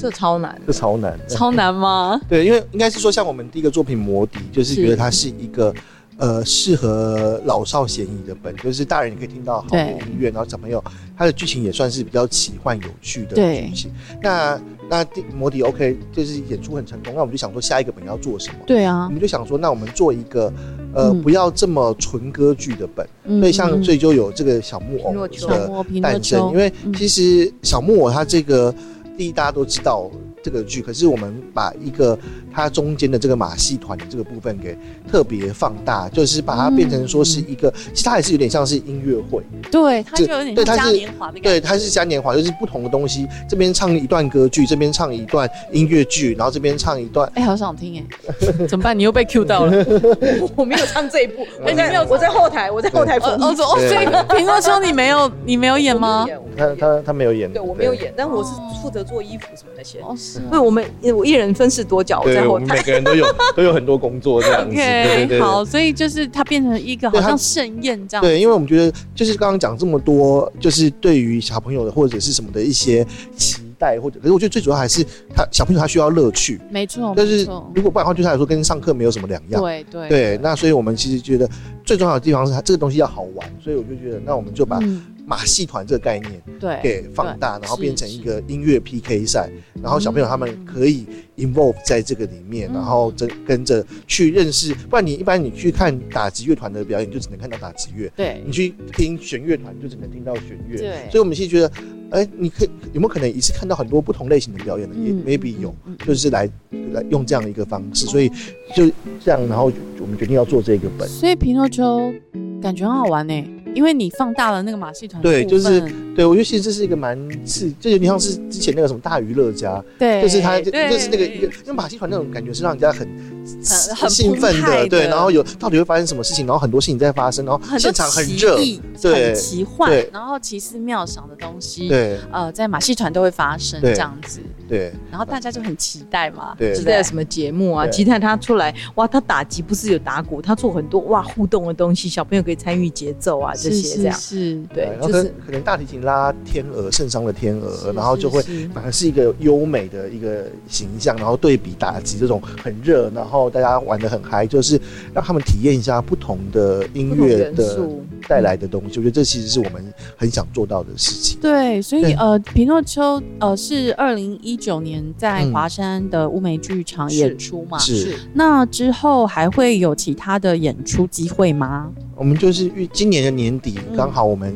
这超难，这超难，超难吗？[laughs] 对，因为应该是说，像我们第一个作品《魔笛》，就是觉得它是一个呃适合老少咸宜的本，就是大人也可以听到好的音乐，然后小朋友它的剧情也算是比较奇幻有趣的剧情。那那《魔笛》OK，就是演出很成功，那我们就想说下一个本要做什么？对啊，我们就想说，那我们做一个呃不要这么纯歌剧的本，所以像所以就有这个小木偶的诞生，因为其实小木偶它这个。大家都知道这个剧，可是我们把一个它中间的这个马戏团的这个部分给特别放大，就是把它变成说是一个，其实它也是有点像是音乐会。对，它就有点嘉年华的感觉。对，它是嘉年华，就是不同的东西，这边唱一段歌剧，这边唱一段音乐剧，然后这边唱一段。哎，好想听哎！怎么办？你又被 [laughs] Q 到了。[laughs] 我没有唱这一部，哎，你没有？我在后台，我在后台。哦哦，所以评论说你没有，你没有演吗？他他他没有演。对我没有演，但我是负责。做衣服什么那些哦，是啊对，我们我一人分饰多角，我在对，我后台们每。个人都有 [laughs] 都有很多工作这样子。对对 OK，对好，所以就是它变成一个好像盛宴这样。对，因为我们觉得就是刚刚讲这么多，就是对于小朋友的或者是什么的一些期待，或者可是我觉得最主要还是他小朋友他需要乐趣，没错，但是如果不然的话，对他来说跟上课没有什么两样。对对对，那所以我们其实觉得最重要的地方是它这个东西要好玩，所以我就觉得那我们就把嗯马戏团这个概念对给放大，然后变成一个音乐 PK 赛，然后小朋友他们可以 involve 在这个里面，嗯然后跟跟着去认识，不然你一般你去看打击乐团的表演，就只能看到打击乐。对你去听弦乐团，就只能听到弦乐。对所以我们其实觉得，哎、你可以有没有可能一次看到很多不同类型的表演呢？也嗯 maybe 有，就是来来用这样的一个方式，所以就这样，然后我们决定要做这个本。所以皮诺丘感觉很好玩呢，因为你放大了那个马戏团对就是对，我觉得其实这是一个蛮刺，就有点像是之前那个什么大娱乐家，对，就是他就是那个一个，因为马戏团那种感觉是让人家很很很兴奋的，对，然后有到底会发生什么事情，然后很多事情在发生，然后现场很奇热，异对很奇幻，然后奇思妙想的东西，对呃，在马戏团都会发生这样子，对然后大家就很期待嘛，对期待什么节目啊？期待他出来哇！他打击不是有打鼓，他做很多哇互动的东西，小朋友可以参与节奏啊这是些这样。是是，对然，后可就是能可能大提琴拉天鹅，圣桑的天鹅，然后就会反而是一个优美的一个形象，然后对比打击这种很热，然后大家玩的很嗨，就是让他们体验一下不同的音乐的素带来的东西。我觉得这其实是我们很想做到的事情。对，所以呃，皮诺丘呃是二零一九年在嗯华山的乌梅剧场演出嘛，是那之后还会有其他的演出机会吗？我们就是预今年的年底，嗯刚好我们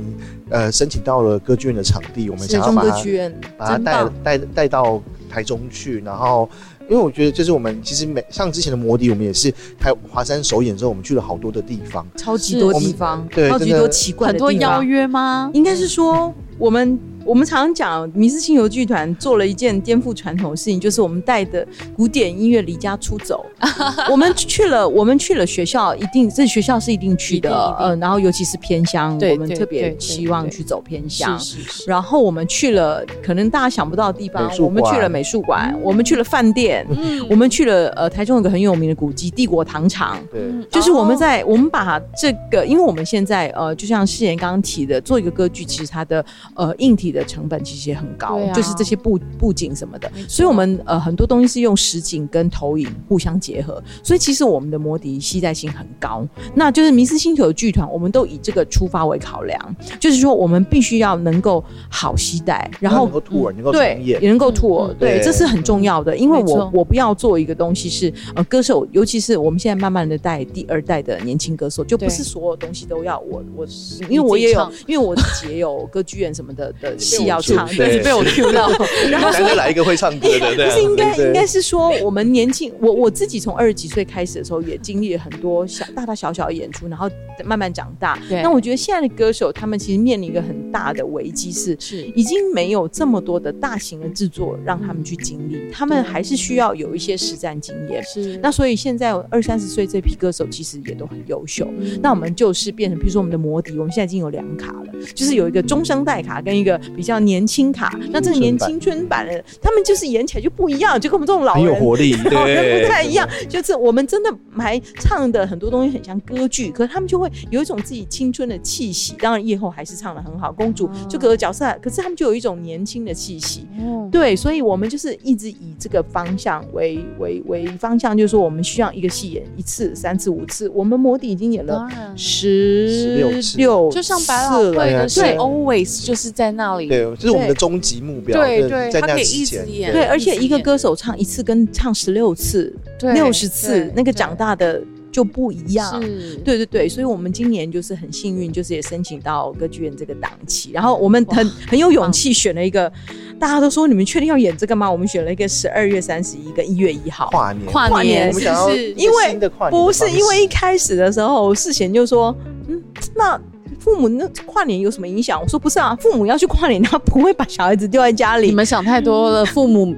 呃申请到了歌剧院的场地，我们想要把它歌剧院把它带带带到台中去，然后。因为我觉得，就是我们其实每像之前的摩笛，我们也是台华山首演之后，我们去了好多的地方。超级多地方，对真的超级多奇怪很多的地方邀约吗？应该是说，我们我们常常讲，迷失星游剧团做了一件颠覆传统的事情，就是我们带的古典音乐离家出走。[laughs] 我们去了，我们去了学校，一定这学校是一定去的。呃，然后尤其是偏乡，我们特别希望去走偏乡。是是是，然后我们去了，可能大家想不到的地方我们去了美术馆，我们去了饭店，嗯。我们去了呃台中有个很有名的古迹帝国糖厂。对，嗯就是我们哦。在、我们把这个，因为我们现在呃，就像世妍刚刚提的，做一个歌剧，其实它的呃硬体的成本其实也很高，啊。就是这些布布景什么的，所以我们呃很多东西是用实景跟投影互相结合，所以其实我们的摩笛携带性很高。那就是迷失星球剧团，我们都以这个出发为考量，就是说我们必须要能够好携带，然后能够 tour，能够对也能够 tour，、嗯。对，这是很重要的，因为我我不要做一个东西是呃歌手，尤其是我们现在慢慢的带第二代的年轻歌手，就不是所有东西都要我我，你因为我也有因为我自己也有歌剧院什么的的 [laughs] 戏要唱，对一直被我 Q 到，[laughs] 然后难得来一个会唱歌的，不是应该应该是说，我们年轻，我我自己从二十几岁开始的时候，也经历了很多小大大小小的演出，然后慢慢长大。对。那我觉得现在的歌手，他们其实面临一个很大的危机是，是。已经没有这么多的大型的制作让他们去经历，他们还是需要有一些实战经验。是。那所以现在二三十岁这批歌手其实也都很优秀。嗯。那我们就是变成，比如说我们的摩迪，我们现在已经有两卡了，就是有一个中生代卡跟一个比较年轻卡。那这个年青春版的，他们就是演起来就不一样，就跟我们这种老人。活力，老人对，不太一样，就是我们真的还唱的很多东西很像歌剧，可是他们就会有一种自己青春的气息。当然，夜后还是唱的很好，公主就各个角色，可是他们就有一种年轻的气息。哦对，所以我们就是一直以这个方向为为为方向，就是说我们需要一个戏演一次、三次、五次。我们摩迪已经演了。十16六，就像百老汇的是对 always 就是在那里，对，这是我们的终极目标，对对。在那他可以一之前直演对，而且一个歌手唱一次跟唱十六次、六十次，那个对。长大的就不一样。是，对对对，所以我们今年就是很幸运，就是也申请到歌剧院这个档期，然后我们很很有勇气选了一个，大家都说你们确定要演这个吗？我们选了一个十二月三十一跟一月一号。跨年，跨跨年年是我们想要不是？因为不是因为一开始的时候，世贤就说，嗯，那父母那跨年有什么影响？我说不是啊，父母要去跨年，他不会把小孩子丢在家里。你们想太多了，父母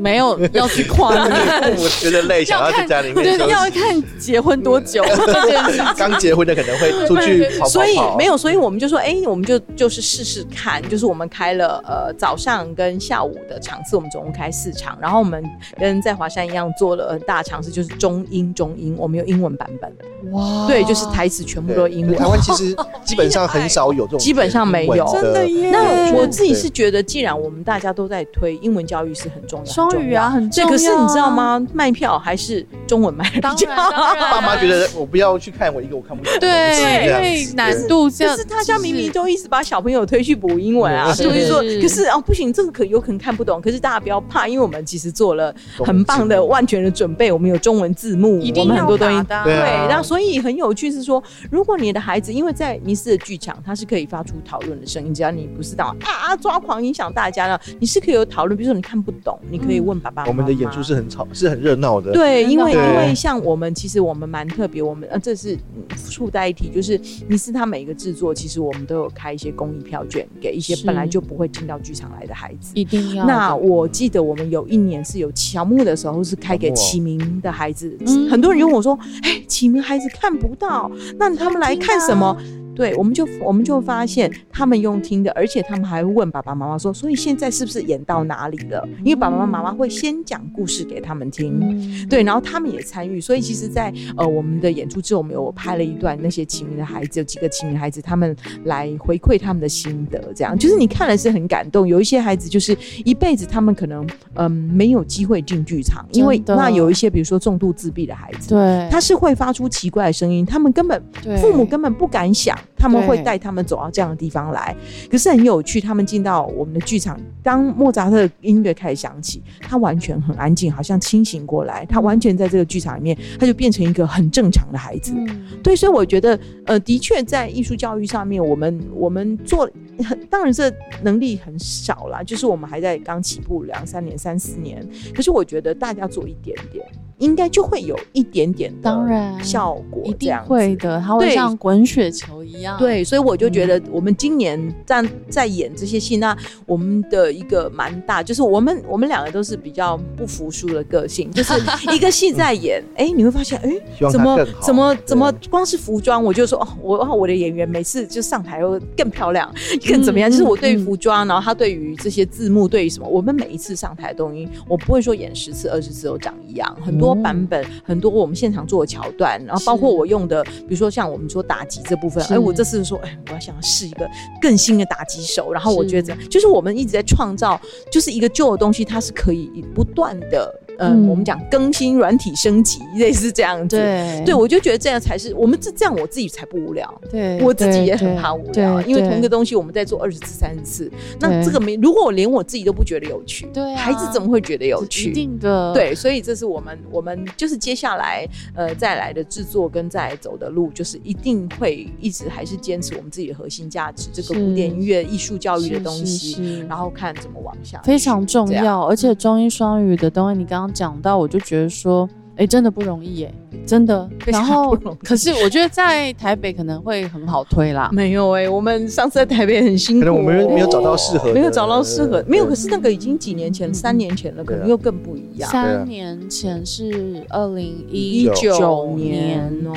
没有 [laughs] 要去跨年，父母觉得累，想要在家里面对，休息。要看结婚多久这件事情。刚结婚的可能会出去跑跑。跑，所以没有，所以我们就说，哎、我们就就是试试看，就是我们开了呃早上跟下午的场次，我们总共开四场，然后我们跟在华山一样做了很大尝试，就是中英中英，我们有英文版本。的，哇。对，就是台词全部都是英文台。湾其实基本上很少有这种，基本上没有真的耶。那我自己是觉得，既然我们大家都在推英文教育是很重要，双语啊，很对，重要啊。可是你知道吗？卖票还是中文卖的较然当然 [laughs] 爸妈觉得我不要去看我一个我看不懂对，因为子难度这样，就是大家明明都一直把小朋友推去补英文啊，是所以说，可是哦不行，这个可有可能看不懂。可是大家不要怕，因为我们其实做了很棒的万全的准备，我们有中文字幕，我一定要们很多东西打的啊对然后所以很有趣是说，如果你的孩子因为在尼斯的剧场，他是可以发出讨论的声音，只要你不是到啊啊抓狂影响大家呢，你是可以有讨论。比如说你看不懂，你可以问爸爸妈妈。我们的演出是很吵，是很热闹的。对，因为因为像我们其实我们蛮特别，我们呃这是嗯附带一提，就是尼斯他每一个制作，其实我们都有开一些公益票券给一些本来就不会进到剧场来的孩子。一定要。那我记得我们有一年是有乔木的时候，是开给启明的孩子，嗯很多人就问我说：“哎，启明孩子看不到，那他们来看什么？”对，我们就我们就发现他们用听的，而且他们还会问爸爸妈妈说：“所以现在是不是演到哪里了？”因为爸爸妈妈会先讲故事给他们听。嗯，对，然后他们也参与，所以其实在，呃我们的演出之后，我们有拍了一段那些启明的孩子，有几个启明孩子，他们来回馈他们的心得，这样就是你看了是很感动。有一些孩子就是一辈子他们可能嗯、没有机会进剧场，因为那有一些比如说重度自闭的孩子，对，他是会发出奇怪的声音，他们根本父母根本不敢想，他们会带他们走到这样的地方来。可是很有趣，他们进到我们的剧场，当莫扎特音乐开始响起，他完全很安静，好像清醒过来，他完全在这个剧场里面，他就变成一个很正常的孩子。嗯对，所以我觉得，呃，的确在艺术教育上面，我们我们做很，当然这能力很少啦，就是我们还在刚起步两三年、三四年。可是我觉得大家做一点点，应该就会有一点点当然效果，一定会的，它会像滚雪球一样。对，所以我就觉嗯得我们今年在在演这些戏，那我们的一个蛮大，就是我们我们两个都是比较不服输的个性，[laughs] 就是一个戏在演，哎、你会发现，哎、怎么怎么怎么光是服装，我就说哦，我哦我的演员每次就上台会更漂亮，更怎么样？嗯就是我对服装，然后他对于这些字幕，对于什么，我们每一次上台的东西，我不会说演十次二十次都长一样，很多嗯版本，很多我们现场做的桥段，然后包括我用的，比如说像我们说打击这部分，是。哎，我这次说，哎，我要想要试一个更新的打击手，然后我觉得就是我们一直在创造，就是一个旧的东西，它是可以不断的，嗯，嗯我们讲更新软体升级，类似这样子。对对，我就觉得这样才是我们这这样，我自己才不无聊。对，我自己也很怕无聊，因为同一个东西我们在做二十次、三十次，那这个没，如果我连我自己都不觉得有趣，对啊孩子怎么会觉得有趣一趣？定的，对，所以这是我们我们就是接下来呃再来的制作跟再来走的路，就是一定会一直还是坚持我们自己的核心价值，这个古典音乐、艺术教育的东西，然后看怎么往下，非常重。要，而且中英双语的东西，你刚刚讲到，我就觉得说，哎，真的不容易耶，真的。然后可是我觉得在台北可能会很好推啦。没有哎、我们上次在台北很辛苦、可能我们没有找到适合的，没有找到适合，没有。可是是那个已经几年前，三年前了，可能又更不一样。三年前是二零一一九年年哦，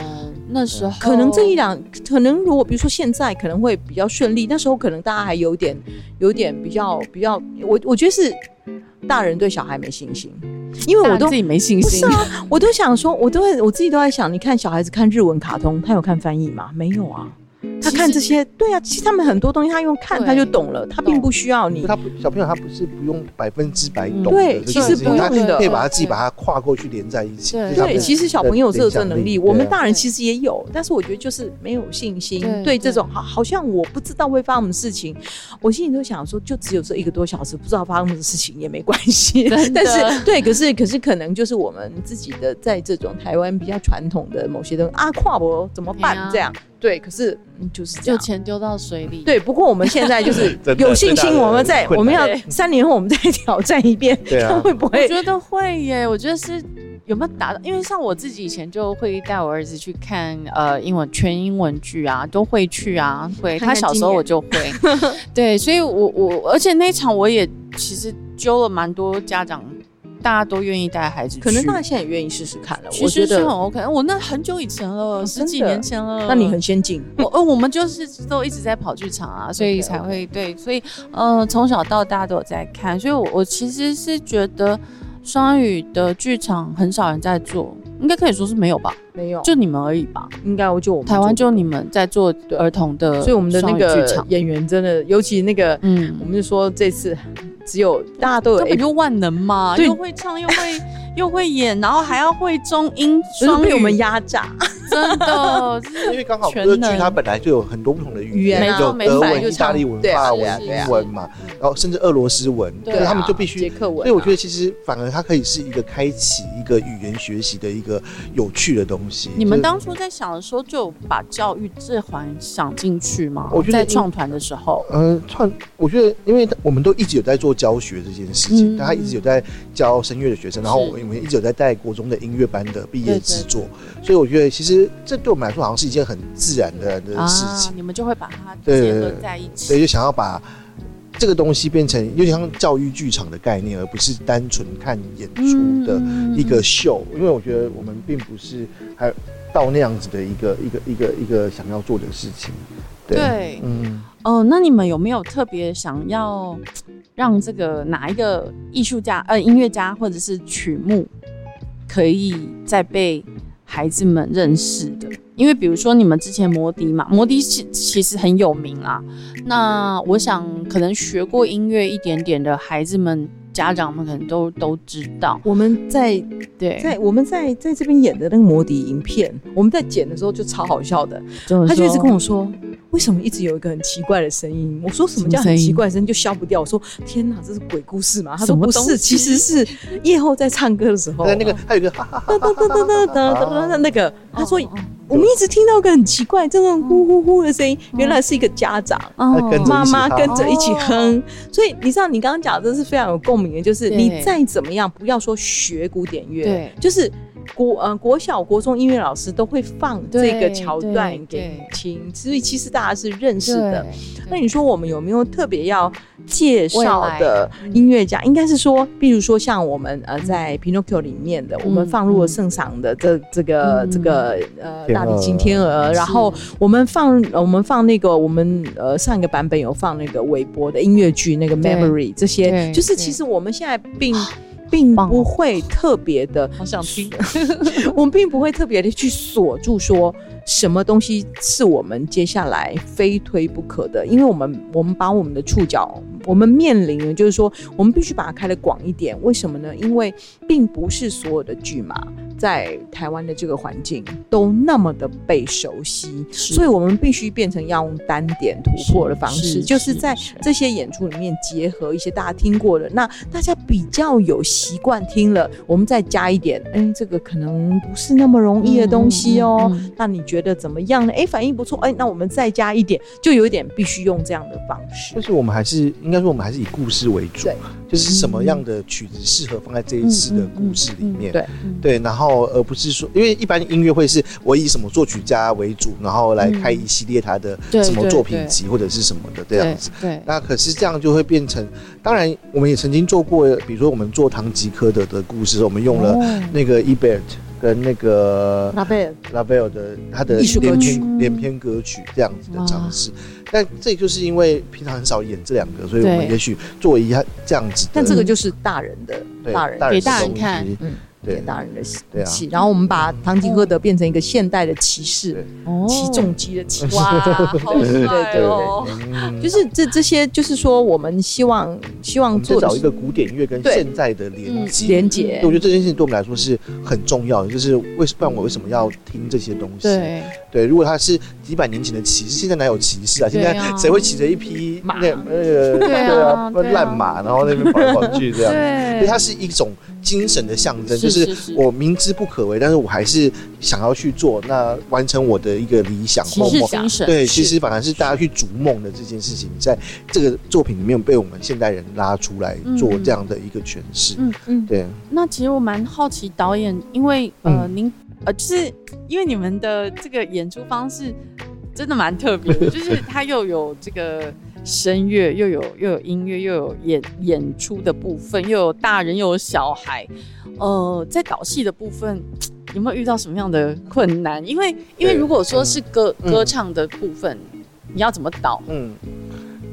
那时候，可能这一两，可能如果比如说现在可能会比较顺利，那时候可能大家还有点有点比较比较，我我觉得是大人对小孩没信心，因为我都自己没信心不是。啊，我都想说，我都会我自己都在想，你看小孩子看日文卡通，他有看翻译吗？没有啊。他看这些，对啊，其实他们很多东西他用看他就懂了，他并不需要你。他小朋友他不是不用百分之百懂对其实不用的可以把他自己把它跨过去连在一起。对其实小朋友这个能力，我们大人其实也有，但是我觉得就是没有信心。对对这种好，好像我不知道会发生什么事情，我心里都想说，就只有这一个多小时，不知道发生什么事情也没关系。[laughs] 但是对，可是可是可能就是我们自己的在这种台湾比较传统的某些东西啊，跨博怎么办这样？对，可是嗯就是这就样。钱丢到水里。对，不过我们现在就是 [laughs] 真的有信心，最大的我们在困难我们要三年后我们再挑战一遍，对啊看 [laughs] 会不会我觉得会耶，我觉得是有没有达到？因为像我自己以前就会带我儿子去看呃英文全英文剧啊，都会去啊，会。看看他小时候我就会，[laughs] 对，所以我我而且那一场我也其实揪了蛮多家长大家都愿意带孩子去，可能大家现在也愿意试试看了。其我觉得实是很 OK。我那很久以前了，十几年前了。那你很先进。我呃，我们就是都一直在跑剧场啊，[laughs] 所以才会对，所以呃，从小到大都有在看，所以我我其实是觉得双语的剧场很少人在做，应该可以说是没有吧，没有，就你们而已吧。应该我就我们台湾就你们在做儿童的，所以我们的那个，演员真的，尤其那个，嗯。我，们就说这次只有大家都有根本就万能嘛，又会唱又会又会演，然后还要会中英双语，就是被我们压榨，真的，[laughs] 因为刚好全歌剧它本来就有很多不同的语语言啊有德文、意大利文、法文、英文嘛，然后甚至俄罗斯文，对所以他们啊就必须捷克文啊。所以我觉得其实反而它可以是一个开启一个语言学习的一个有趣的东西。你们当初在想的时候，就有把教育这环想进去吗？我觉得在创团的时候，嗯，创，我觉得，因为我们都一直有在做教学这件事情，嗯。大家一直有在教声乐的学生，然后是我们一直有在带国中的音乐班的毕业对对制作，所以我觉得其实这对我们来说好像是一件很自然的的事情，啊，你们就会把它对结合在一起。所以就想要把这个东西变成有点像教育剧场的概念，而不是单纯看演出的嗯一个秀，因为我觉得我们并不是还到那样子的一个一个一个一个想要做的事情，对，对，嗯。哦，那你们有没有特别想要让这个哪一个艺术家、呃音乐家或者是曲目，可以再被孩子们认识的？因为比如说你们之前摩笛嘛，摩笛其其实很有名啊。那我想可能学过音乐一点点的孩子们、家长们可能都都知道。我们在对，在我们在在这边演的那个魔笛影片，我们在剪的时候就超好笑的，他他就一直跟我说，为什么一直有一个很奇怪的声音？我说什么叫很奇怪的声音就消不掉？我说天哪，这是鬼故事吗？他说不是，其实是夜后在唱歌的时候，那那个还有一个哈哈哈哒哒哒哒哒哒哒那个，他说哦哦我们一直听到个很奇怪这种呼呼呼的声音，原来是一个家长。妈妈跟着一起哦。哼，所以你知道，你刚刚讲的这是非常有共鸣的，就是你再怎么样，不要说学古典乐，对。就是国呃国小、国中音乐老师都会放这个对桥段对给听，所以其实大家是认识的。那你说我们有没有特别要介绍的音乐家？应该是说，比如说像我们呃在 Pinocchio 里面的，我们放入了圣赏的这这个嗯这个呃大提琴天鹅，然后我们放呃我们放那个我们呃上一个版本有放那个韦伯的音乐剧那个 Memory 这些，就是其实我们现在并。并不会特别的，好想听。我们并不会特别的 [laughs] 去锁住说什么东西是我们接下来非推不可的，因为我们我们把我们的触角，我们面临的就是说，我们必须把它开得广一点。为什么呢？因为并不是所有的剧码在台湾的这个环境都那么的被熟悉，所以我们必须变成要用单点突破的方式，是就是在这些演出里面结合一些大家听过的，那大家比较有习惯听了，我们再加一点，哎，这个可能不是那么容易的东西哦。嗯嗯嗯那你觉得怎么样呢？哎，反应不错，哎，那我们再加一点，就有一点必须用这样的方式就。是我们还是应该说我们还是以故事为主，就是什么样的曲子适合放在这一次的故事里面。对嗯对，然后而不是说，因为一般音乐会是我以什么作曲家为主，然后来开一系列他的什么作品集或者是什么的这样子。对，那可是这样就会变成，当然我们也曾经做过，比如说我们做堂吉诃德的故事，我们用了哦。那个 Ebert 跟那个拉贝尔，拉贝尔的他的连曲篇连篇歌曲这样子的尝试，但这就是因为平常很少演这两个，所以我们也许做一下这样子的，但这个就是大人的对大人大给大人看给大人的戏，然后我们把堂吉诃德变成一个现代的骑士，哦骑重机的骑士。哇，好对对帅对哦！嗯就是这这些，就是说我们希望希望做找一个古典乐跟对现在的连接。连接，我觉得这件事情对我们来说是很重要的，就是为什不然我为什么要听这些东西？对，对，如果他是几百年前的骑士，现在哪有骑士啊？现在谁会骑着一匹马那那个对啊对啊烂马，然后那边跑来跑去这样？所以对，它是一种精神的象征，是就是是我明知不可为，但是我还是想要去做，那完成我的一个理想骑梦梦。士精神，对，其实反而是大家去逐梦的这件事情，在这个作品里面被我们现代人拉出来做嗯这样的一个诠释。嗯嗯，对，那其实我蛮好奇导演，因为呃，嗯。您呃，就是因为你们的这个演出方式真的蛮特别的，[laughs] 就是他又有这个声乐，又有又有音乐，又有演演出的部分，又有大人又有小孩。呃，在导戏的部分，[tsk] 有没有遇到什么样的困难？因为因为如果说是歌、嗯歌唱的部分，你要怎么导？嗯，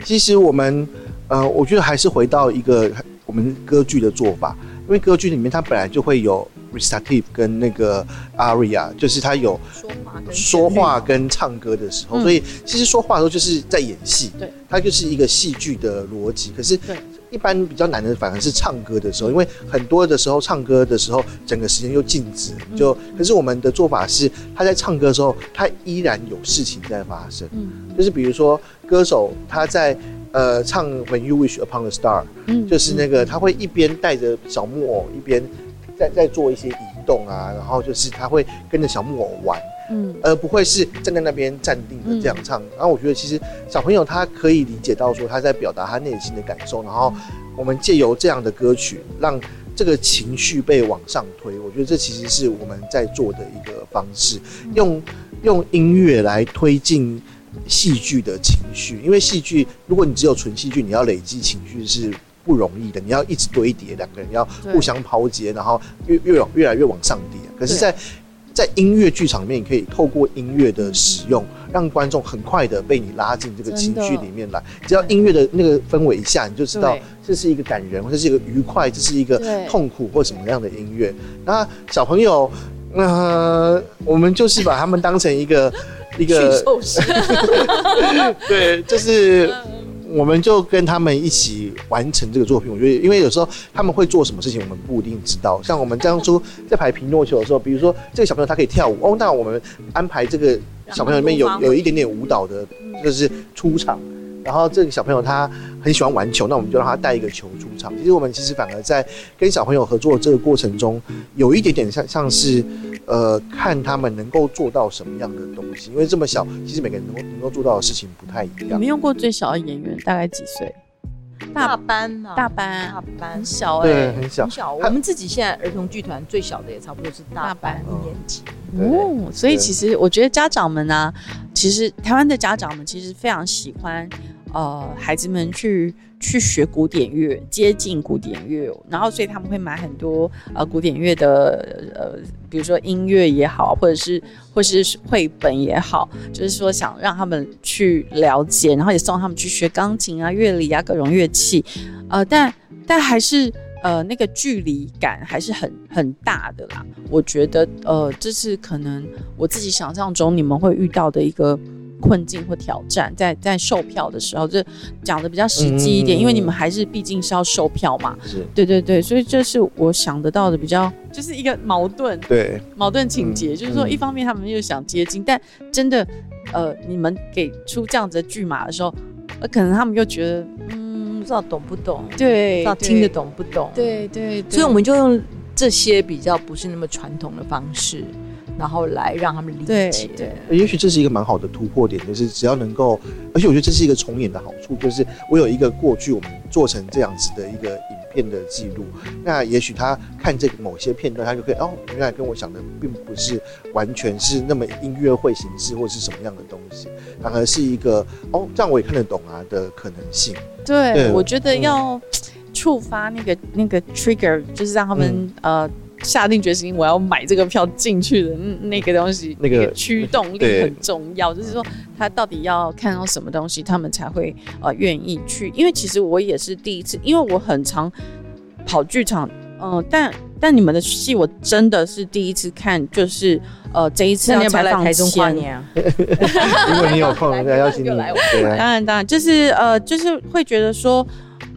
其实我们呃，我觉得还是回到一个我们歌剧的做法，因为歌剧里面它本来就会有 recitative 跟那个 aria，就是他有说话跟唱歌的时候，嗯。所以其实说话的时候就是在演戏，对，它就是一个戏剧的逻辑。可是对。一般比较难的反而是唱歌的时候，因为很多的时候唱歌的时候，整个时间又静止，嗯。就可是我们的做法是，他在唱歌的时候，他依然有事情在发生，嗯。就是比如说歌手他在。呃，唱 When You Wish Upon a Star，嗯就是那个他会一边带着小木偶，一边在在做一些移动啊，然后就是他会跟着小木偶玩，嗯而不会是站在那边站定的这样唱。然后我觉得其实小朋友他可以理解到说他在表达他内心的感受，然后我们借由这样的歌曲让这个情绪被往上推。我觉得这其实是我们在做的一个方式，用用音乐来推进。戏剧的情绪，因为戏剧，如果你只有纯戏剧，你要累积情绪是不容易的，你要一直堆叠，两个人要互相抛接，然后越越往越来越往上叠。可是在，在音乐剧场里面，你可以透过音乐的使用，让观众很快的被你拉进这个情绪里面来。只要音乐的那个氛围一下，你就知道这是一个感人，或者是一个愉快，这是一个痛苦或什么样的音乐。那小朋友，呃，我们就是把他们当成一个一个 [laughs] [laughs] 对，就是我们就跟他们一起完成这个作品。我觉得，因为有时候他们会做什么事情，我们不一定知道。像我们当初在排皮诺丘的时候，比如说这个小朋友他可以跳舞，哦，那我们安排这个小朋友里面有有一点点舞蹈的，就是出场。然后这个小朋友他很喜欢玩球，那我们就让他带一个球出场。其实我们其实反而在跟小朋友合作这个过程中，有一点点像像是，呃，看他们能够做到什么样的东西。因为这么小，其实每个人能够能够做到的事情不太一样你们。用过最小的演员大概几岁？大班啊，大班。大班。很小哎、对，很小。很。小。我们自己现在儿童剧团最小的也差不多是大班一年级。哦，所以其实我觉得家长们呢、其实台湾的家长们其实非常喜欢，呃，孩子们去去学古典乐，接近古典乐，然后所以他们会买很多呃古典乐的呃，比如说音乐也好，或者是或是绘本也好，就是说想让他们去了解，然后也送他们去学钢琴啊、乐理啊各种乐器，呃，但但还是。呃，那个距离感还是很很大的啦。我觉得，呃，这是可能我自己想象中你们会遇到的一个困境或挑战，在在售票的时候，这讲的比较实际一点，嗯因为你们还是毕竟是要售票嘛。是，对对对，所以这是我想得到的比较，就是一个矛盾对，矛盾情节，嗯就是说，嗯一方面他们又想接近，但真的，呃，你们给出这样子的剧码的时候，呃，可能他们又觉得，知道懂不懂，不对知道听得，懂不懂。，对对对，所以我们就用这些比较不是那么传统的方式，然后来让他们理对解。对也许这是一个蛮好的突破点，就是只要能够，而且我觉得这是一个重演的好处，就是我有一个过去我们做成这样子的一个影片的记录，那也许他看这个某些片段，他就可以哦，原来跟我想的并不是完全是那么音乐会形式或是什么样的东西，反而是一个哦，这样我也看得懂啊的可能性。对，对我觉得嗯要触发那个那个 trigger，就是让他们、嗯呃下定决心我要买这个票进去的嗯那个东西，那个驱动力很重要。就是说他到底要看到什么东西，他们才会呃愿意去。因为其实我也是第一次，因为我很常跑剧场，嗯、但但你们的戏我真的是第一次看，就是呃这一次 [laughs] 要来台中跨前年啊？[laughs] 如果你有空，再邀请你，[laughs] 当然，当然，就是呃，就是会觉得说，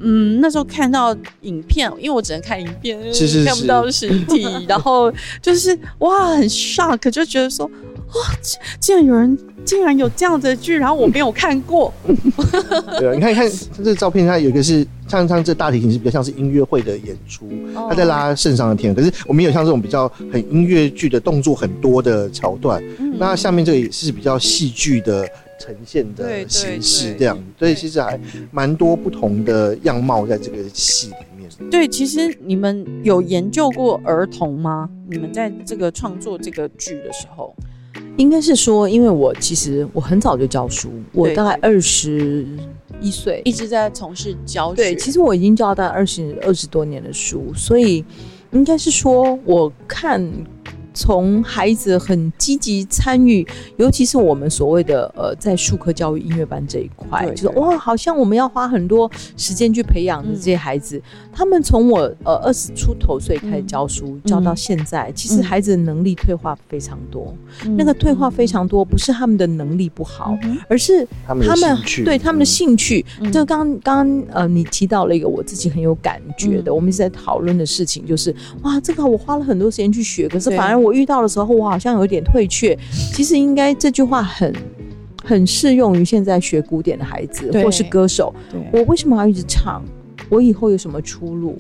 嗯，那时候看到影片，因为我只能看影片，是是看不到实体，[laughs] 然后就是哇，很 shock，就觉得说，哇，竟竟然有人，竟然有这样的剧，然后我没有看过，[laughs] 对啊，你看，你看这个照片，它有一个是像像这大提琴是比较像是音乐会的演出，哦。他在拉圣上的天，可是我们有像这种比较很音乐剧的动作很多的桥段，嗯。那下面这个也是比较戏剧的呈现的形式这样，所以其实还蛮多不同的样貌在这个戏里面。对，其实你们有研究过儿童吗？你们在这个创作这个剧的时候，应该是说，因为我其实我很早就教书，我大概二十一岁，一直在从事教学。对，其实我已经教大概二十二十多年的书，所以应该是说，我看。从孩子很积极参与，尤其是我们所谓的呃，在数科教育音乐班这一块，就是哇，好像我们要花很多时间去培养的这些孩子，他们从我呃二十出头岁开始教书，教到现在，其实孩子的能力退化非常多。那个退化非常多，不是他们的能力不好，而是他们对他们的兴趣。就刚刚呃，你提到了一个我自己很有感觉的，我们一直在讨论的事情，就是哇，这个我花了很多时间去学，可是反而。我遇到的时候，我好像有点退却。其实应该这句话很很适用于现在学古典的孩子或是歌手。我为什么要一直唱？我以后有什么出路？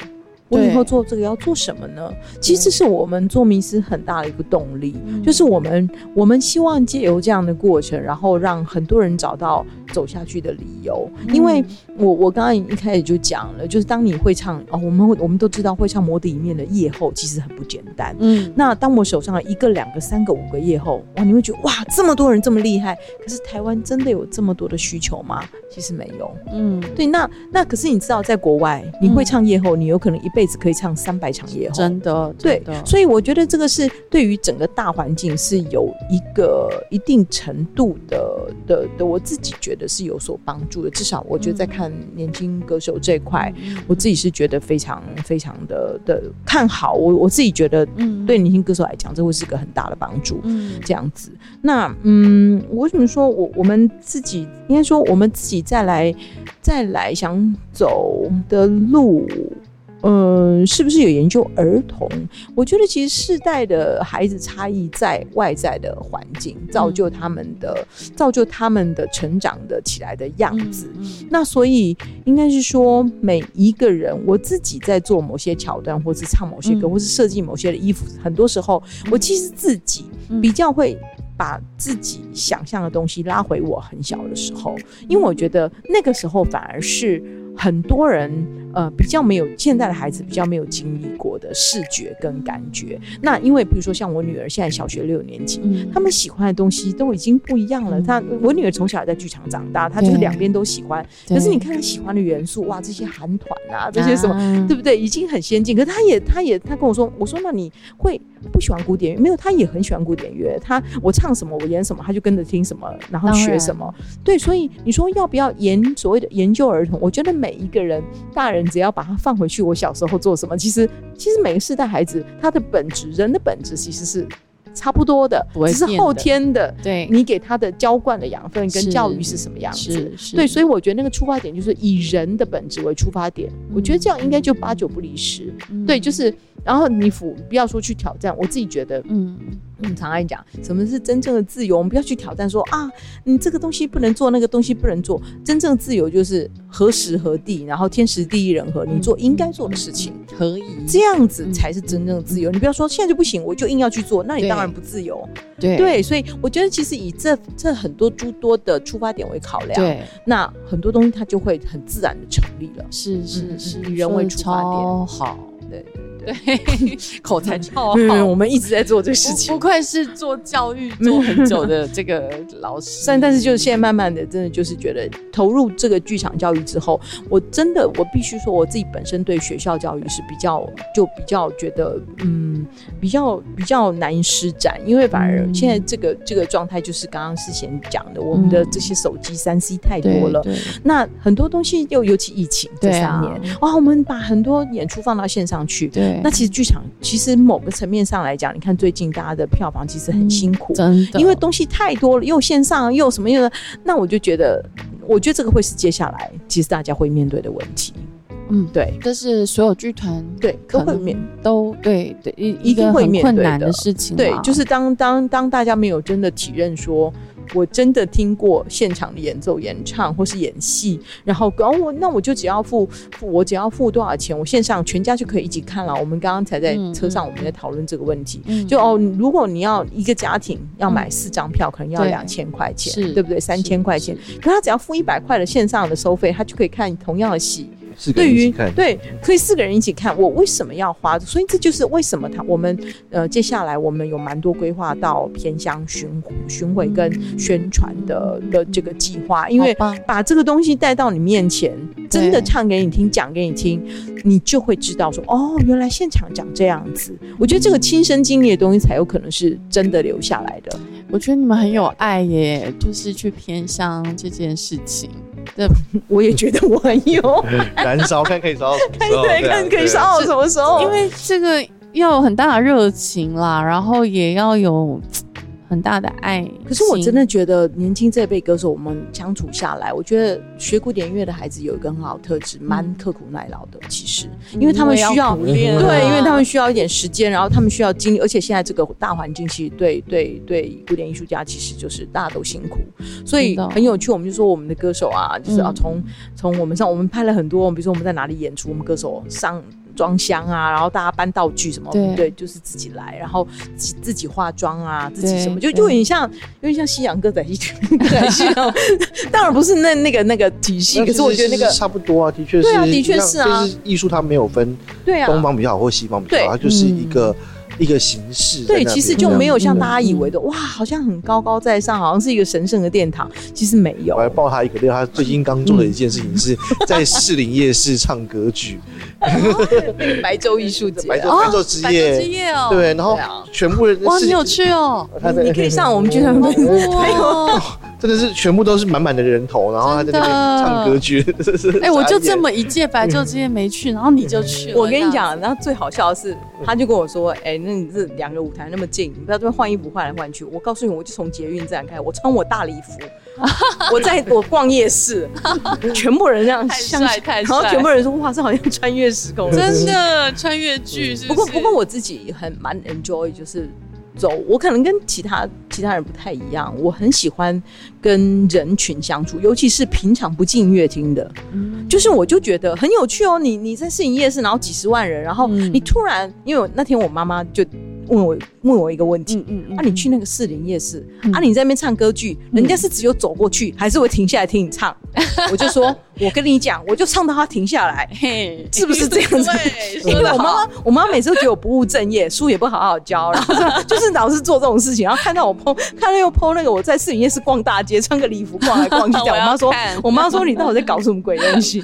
我以后做这个要做什么呢？其实是我们做迷思很大的一个动力，就是我们我们希望借由这样的过程，然后让很多人找到走下去的理由。因为我我刚刚一开始就讲了，就是当你会唱哦，我们我们都知道会唱《魔笛》里面的夜后其实很不简单。嗯，那当我手上一个、两个、三个、五个夜后，哇，你会觉得哇，这么多人这么厉害。可是台湾真的有这么多的需求吗？其实没有。嗯，对，那那可是你知道，在国外你会唱夜后，你有可能一辈。可以唱三百场夜后，真的对，所以我觉得这个是对于整个大环境是有一个一定程度的的的，我自己觉得是有所帮助的。至少我觉得在看年轻歌手这一块，我自己是觉得非常非常的的看好。我我自己觉得，嗯，对年轻歌手来讲，这会是个很大的帮助。嗯，这样子，那嗯，我为什么说我我们自己应该说我们自己再来再来想走的路？嗯，是不是有研究儿童？我觉得其实世代的孩子差异在外在的环境造就他们的，造就他们的成长的起来的样子。那所以应该是说，每一个人，我自己在做某些桥段，或是唱某些歌，或是设计某些的衣服，很多时候我其实自己比较会把自己想象的东西拉回我很小的时候，因为我觉得那个时候反而是。很多人呃比较没有现在的孩子比较没有经历过的视觉跟感觉，那因为比如说像我女儿现在小学六年级，他们喜欢的东西都已经不一样了。她我女儿从小在剧场长大，她就是两边都喜欢。可是你看她喜欢的元素，哇，这些韩团啊，这些什么，对不对？已经很先进。可是她也她也她跟我说，我说那你会不喜欢古典乐？没有，他也很喜欢古典乐。他我唱什么我演什么，他就跟着听什么，然后学什么。对，所以你说要不要研所谓的研究儿童？我觉得。每一个人，大人只要把它放回去，我小时候做什么？其实，其实每个世代孩子，他的本质，人的本质其实是差不多的，只是后天的。对，你给他的浇灌的养分跟教育是什么样子？对，所以我觉得那个出发点就是以人的本质为出发点，我觉得这样应该就八九不离十。对，就是，然后你辅不要说去挑战，我自己觉得，嗯。我们常爱讲什么是真正的自由，我们不要去挑战说啊，你这个东西不能做，那个东西不能做。真正自由就是何时何地，然后天时地利人和，你做应该做的事情，可以这样子才是真正的自由。你不要说现在就不行，我就硬要去做，那你当然不自由。对对，所以我觉得其实以这这很多诸多的出发点为考量，对，那很多东西它就会很自然的成立了。是是是，以人为出发点，好，对。对，[laughs] 口才超好。我们一直在做这个事情，不愧是做教育做很久的这个老师。但但是，就是现在慢慢的，真的就是觉得投入这个剧场教育之后，我真的我必须说，我自己本身对学校教育是比较就比较觉得，嗯，比较比较难以施展，因为反而现在这个这个状态就是刚刚之前讲的，我们的这些手机三 C 太多了，那很多东西又尤其疫情这三年，哇，我们把很多演出放到线上去，对。那其实剧场其实某个层面上来讲，你看最近大家的票房其实很辛苦，真的，因为东西太多了，又线上又什么又……那我就觉得，我觉得这个会是接下来其实大家会面对的问题。嗯，对，这是所有剧团对都会面都对对一一定会面对困难的事情。对，就是当当当大家没有真的体认说。我真的听过现场的演奏、演唱或是演戏，然后，然后我那我就只要付付我只要付多少钱，我线上全家就可以一起看了。我们刚刚才在车上我们在讨论这个问题，就哦，如果你要一个家庭要买四张票，可能要两千块钱，对不对？三千块钱，可他只要付一百块的线上的收费，他就可以看同样的戏。四个人对于一起看，对，可以四个人一起看，我为什么要花？所以这就是为什么他我们呃接下来我们有蛮多规划到偏乡巡巡回跟宣传的的这个计划，因为把这个东西带到你面前，真的唱给你听，讲给你听，你就会知道说哦，原来现场长这样子。我觉得这个亲身经历的东西才有可能是真的留下来的。我觉得你们很有爱耶，就是去偏乡这件事情。[laughs] 我也觉得我很有，燃烧看可以烧到什么时候？[laughs] 对，看可以烧到什么时候？因为这个要有很大的热情啦，然后也要有很大的爱。可是我真的觉得年轻这辈歌手，我们相处下来，我觉得学古典音乐的孩子有一个很好的特质，蛮刻苦耐劳的。其实，因为他们需要对，因为他们需要一点时间，然后他们需要精力，而且现在这个大环境其实对对对古典艺术家其实就是大家都辛苦，所以很有趣。我们就说我们的歌手啊，就是要嗯从从我们上，我们拍了很多，比如说我们在哪里演出，我们歌手上。装箱啊，然后大家搬道具什么，对。对，就是自己来，然后自己自己化妆啊，自己什么，就就有点像，有点像西洋歌仔戏，歌仔戏那种，当然不是那那个那个体系，可是我觉得那个差不多啊，的确是，对啊的确是啊。就是艺术它没有分对啊，东方比较好或西方比较好，它就是一个一个形式对，其实就没有像嗯。大家以为的，哇，好像很高高在上，好像是一个神圣的殿堂，其实没有。我。还爆他一个料，他最近刚做的一件事情是 [laughs] 在士林夜市唱歌剧，那个白昼艺术节。白昼啊，白昼之夜，夜哦，对，然后全部人哇，你有去哦，你可以上我们剧团哇真的是全部都是满满的人头，然后他在那边唱歌剧，[laughs] 真的是哎，我就这么一届白昼之夜没去，然后你就去了。[laughs] 我跟你讲，然后最好笑的是，他就跟我说：“哎、那你这两个舞台那么近，你不要这边换衣服换来换去。”我告诉你，我就从捷运站开，我穿我大礼服，[laughs] 我在我逛夜市，全部人这样太像帅然后全部人说：“哇，这好像穿越时空。”真的穿越剧是不过，不过我自己很蛮 enjoy，就是走，我可能跟其他其他人不太一样，我很喜欢跟人群相处，尤其是平常不进音乐厅的，嗯就是我就觉得很有趣哦。你你在试营夜市，然后几十万人，然后嗯你突然，因为我那天我妈妈就问我问我一个问题。嗯嗯啊，你去那个士林夜市，嗯啊，你在那边唱歌剧，人家是只有走过去，还是会停下来听你唱？我就说，我跟你讲，我就唱到他停下来，嘿，是不是这样子对，[laughs] 因为我妈妈，我妈每次都觉得我不务正业，书也不好好教，[laughs] 然后就就是老是做这种事情，然后看到我 PO，看到又 PO 那个我在市林夜市逛大街，穿个礼服逛来逛去，这样 [laughs] 我妈说，我妈说你到底在搞什么鬼东西？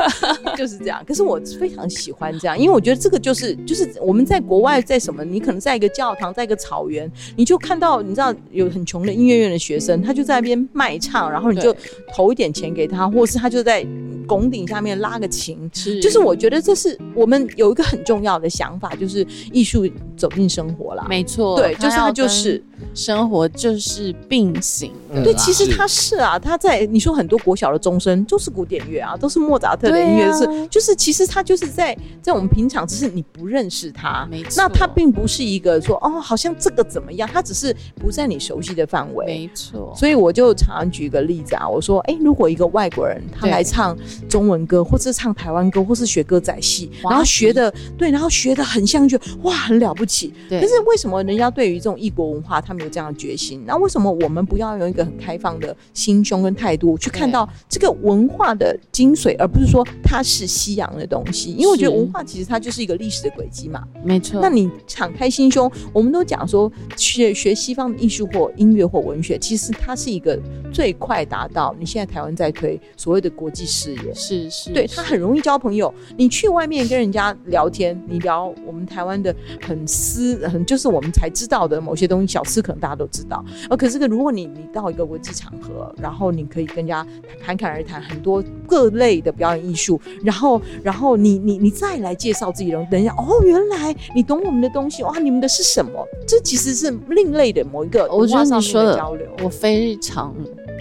就是这样。可是我非常喜欢这样，因为我觉得这个就是就是我们在国外在什么，你可能在一个教堂，在一个草原，你就看到你知道有很穷的音乐院的学生，他就在那边卖唱，然后你就投一点钱给他，或是他就在拱顶下面拉个琴，是。就是我觉得这是我们有一个很重要的想法，就是艺术走进生活啦。没错，对，就是它要就是跟生活就是并行。对，其实是它是啊，他在你说很多国小的钟声都是古典乐啊，都是莫扎特的音乐，啊。是就是其实他就是在在我们平常只是你不认识他，没错。那他并不是一个说哦，好像这个怎么样，它只是不在你熟悉的范围。没错，所以我就常常举一个例子啊，我说，哎、如果一个外国人他来唱中文歌，或是唱台湾歌，或是学歌仔戏，然后学的对，然后学的很像，就哇很了不起。对可是为什么人家对于这种异国文化，他们有这样的决心？那为什么我们不要用一个很开放的心胸跟态度去看到这个文化的精髓，而不是说它是西洋的东西？因为我觉得文化其实它就是一个历史的轨迹嘛。没错。那你敞开心胸，我们都讲说学学西方的艺术或音乐或文学，其实它是一个最快达到你现在台湾在推所谓的国际视野。是是，对是他很容易交朋友。你去外面跟人家聊天，你聊我们台湾的很私，很就是我们才知道的某些东西，小吃可能大家都知道。呃，可是个如果你你到一个国际场合，然后你可以跟人家侃侃而谈很多各类的表演艺术，然后然后你你你再来介绍自己的东西，等一下哦，原来你懂我们的东西哇，你们的是什么？这其实是另类的某一个我觉得文化上面你说的的交流。我非常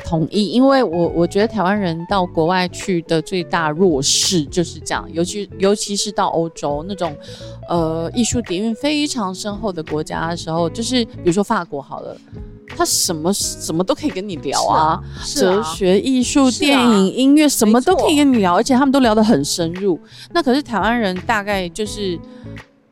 同意，因为我我觉得台湾人到国外去的最大弱势就是这样，尤其尤其是到欧洲那种呃艺术底蕴非常深厚的国家的时候，就是比如说法国好了。他什么什么都可以跟你聊啊，哲学、艺术、啊电影、音乐，什么都可以跟你聊，而且他们都聊得很深入。那可是台湾人大概就是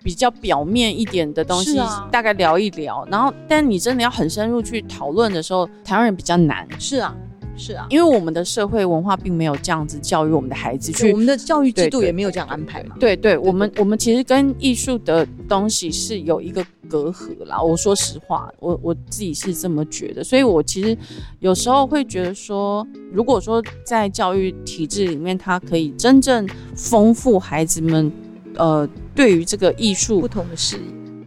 比较表面一点的东西，啊大概聊一聊，然后但你真的要很深入去讨论的时候，台湾人比较难。是啊，是啊，因为我们的社会文化并没有这样子教育我们的孩子去我们的教育制度也没有这样安排嘛。对对，我们我们其实跟艺术的东西是有一个隔阂啦。我说实话，我我自己是这么觉得，所以我其实有时候会觉得说，如果说在教育体制里面，它可以真正丰富孩子们呃对于这个艺术不同的视野，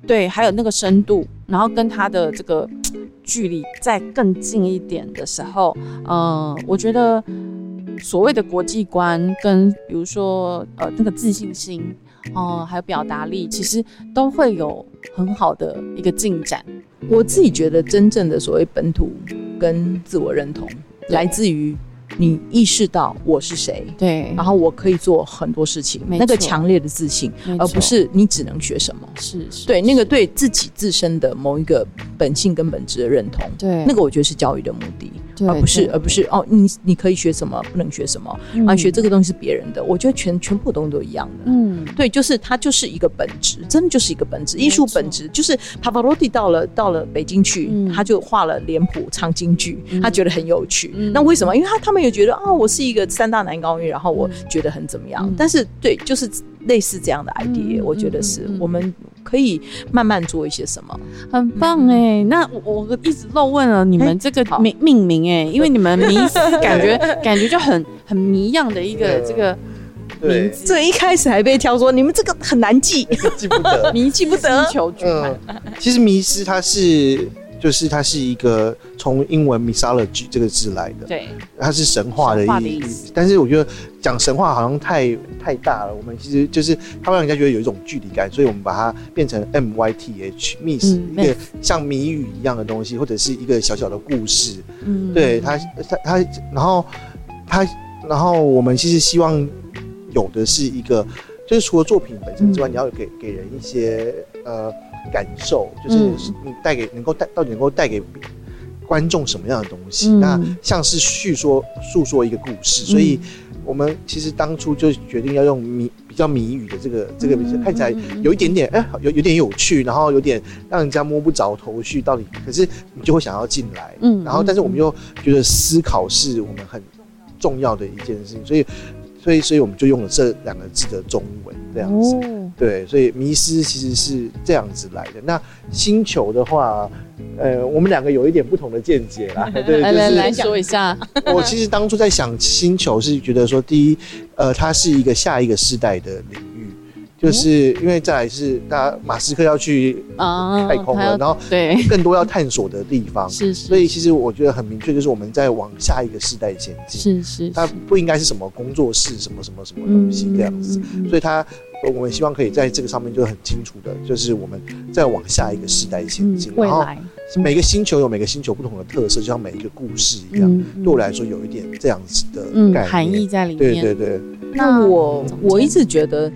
对，还有那个深度，然后跟他的这个距离再更近一点的时候，呃，我觉得所谓的国际观跟比如说呃那个自信心，哦、还有表达力，其实都会有很好的一个进展。我自己觉得真正的所谓本土跟自我认同，来自于你意识到我是谁，对。然后我可以做很多事情，那个强烈的自信，而不是你只能学什么。是是，对，那个对自己自身的某一个本性跟本质的认同，对。那个我觉得是教育的目的，对而不是而不是哦，你你可以学什么，不能学什么，啊，嗯学这个东西是别人的，我觉得全全部东西都一样的。嗯对，就是它就是一个本质，真的就是一个本质。艺术本质就是帕瓦罗蒂到了到了北京去，嗯他就画了脸谱唱京剧，嗯他觉得很有趣。嗯那为什么？因为他他们也觉得啊，我是一个三大男高音，然后我觉得很怎么样。嗯但是对，就是类似这样的 idea，、嗯我觉得是、我们可以慢慢做一些什么。很棒哎、那我我一直漏问了你们这个好。命命名哎、因为你们迷思 [laughs] 感觉感觉就很很迷样的一个这个对。名，字，这一开始还被挑说你们这个很难记，[laughs] 记不得。迷记不得。星。球其实迷失它是就是它是一个从英文 mythology 这个字来的，对，它是神话的意思意思。但是我觉得讲神话好像太太大了，我们其实就是它会让人家觉得有一种距离感，所以我们把它变成 M Y T H myth，、嗯一个像谜语一样的东西，或者是一个小小的故事。嗯。对它，它它，然后它，然后我们其实希望有的是一个，就是除了作品本身之外，嗯。你要给给人一些呃感受，就是嗯。你带给能够带到底能够带给观众什么样的东西？嗯。那像是叙说诉说一个故事，所以我们其实当初就决定要用谜比较谜语的这个这个比较嗯看起来有一点点哎、有有点有趣，然后有点让人家摸不着头绪，到底可是你就会想要进来，嗯然后但是我们又觉得思考是我们很重要的一件事情，所以所以所以我们就用了这两个字的中文这样子。哦，对，所以迷失其实是这样子来的。那星球的话，呃，我们两个有一点不同的见解啦。[laughs] 对，来来来说一下，我其实当初在想星球，是觉得说，第一，呃，它是一个下一个世代的领域，就是因为再来是大家马斯克要去啊太空了，然后对，更多要探索的地方。是是，所以其实我觉得很明确，就是我们在往下一个世代前进。是是，它不应该是什么工作室、什么什么什么东西这样子。嗯，所以它，呃我们希望可以在这个上面就很清楚的，就是我们再往下一个世代前进。然后嗯未来每个星球有每个星球不同的特色，就像每一个故事一样。嗯对我来说，有一点这样子的嗯概念。含义在里面，对对对，那我我一直觉得，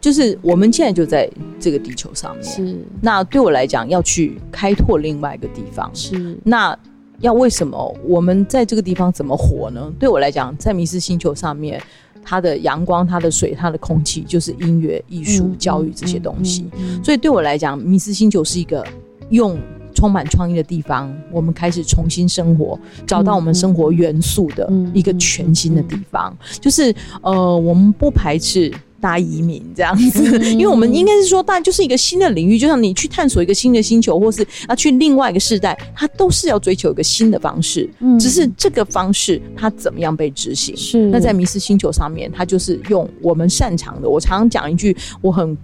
就是我们现在就在这个地球上面，是那对我来讲，要去开拓另外一个地方。是那要为什么我们在这个地方怎么活呢？对我来讲，在迷失星球上面，它的阳光、它的水、它的空气，就是音乐、艺术、嗯教育这些东西。，嗯嗯所以对我来讲，迷失星球是一个用充满创意的地方，我们开始重新生活，找到我们生活元素的嗯一个全新的地方。就是呃，我们不排斥。大移民这样子，嗯 [laughs] 因为我们应该是说，大就是一个新的领域，就像你去探索一个新的星球，或是要去另外一个世代，它都是要追求一个新的方式，嗯只是这个方式它怎么样被执行。是那在迷失星球上面，它就是用我们擅长的。我常常讲一句，我很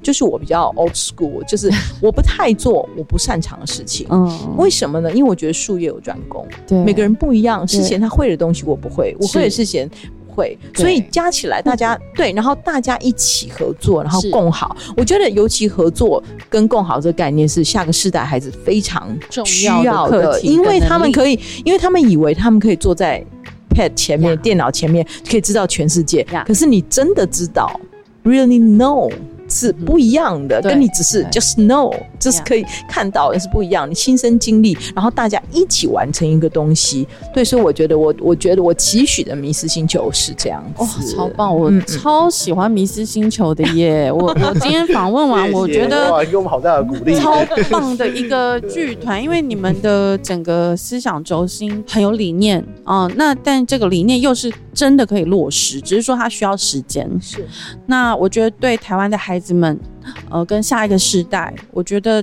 就是我比较 old school，就是我不太做我不擅长的事情。嗯为什么呢？因为我觉得术业有专攻，对每个人不一样。对事前他会的东西我不会，我会的事情不会，所以加起来大家 [laughs] 对，然后大家一起合作，然后共好。我觉得尤其合作跟共好这个概念是下个世代孩子非常重需要的因为他们可以，因为他们以为他们可以坐在 pad 前面、呀电脑前面，可以知道全世界呀。可是你真的知道，really know 是不一样的，对跟你只是 just know，这是可以看到的是不一样，你亲身经历，然后大家一起完成一个东西。对，所以我觉得我我觉得我期许的迷失星球是这样子，哇，超棒！我超喜欢迷失星球的耶！[laughs] 我我今天访问完，我觉得哇，给我们好大的鼓励。超棒的一个剧团，因为你们的整个思想轴心很有理念啊、那但这个理念又是真的可以落实，只是说它需要时间。是那我觉得对台湾的孩子们，呃，跟下一个世代，我觉得，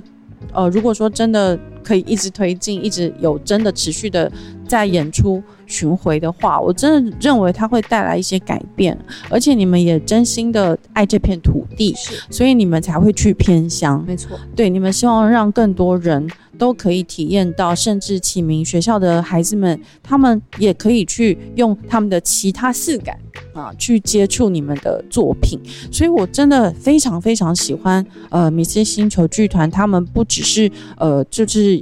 呃，如果说真的可以一直推进，一直有真的持续的在演出巡回的话，我真的认为它会带来一些改变，而且你们也真心的爱这片土地，是，所以你们才会去偏乡。没错，对，你们希望让更多人都可以体验到，甚至启明学校的孩子们，他们也可以去用他们的其他四感啊，去接触你们的作品。所以我真的非常非常喜欢呃米斯星球剧团，他们不只是呃就是。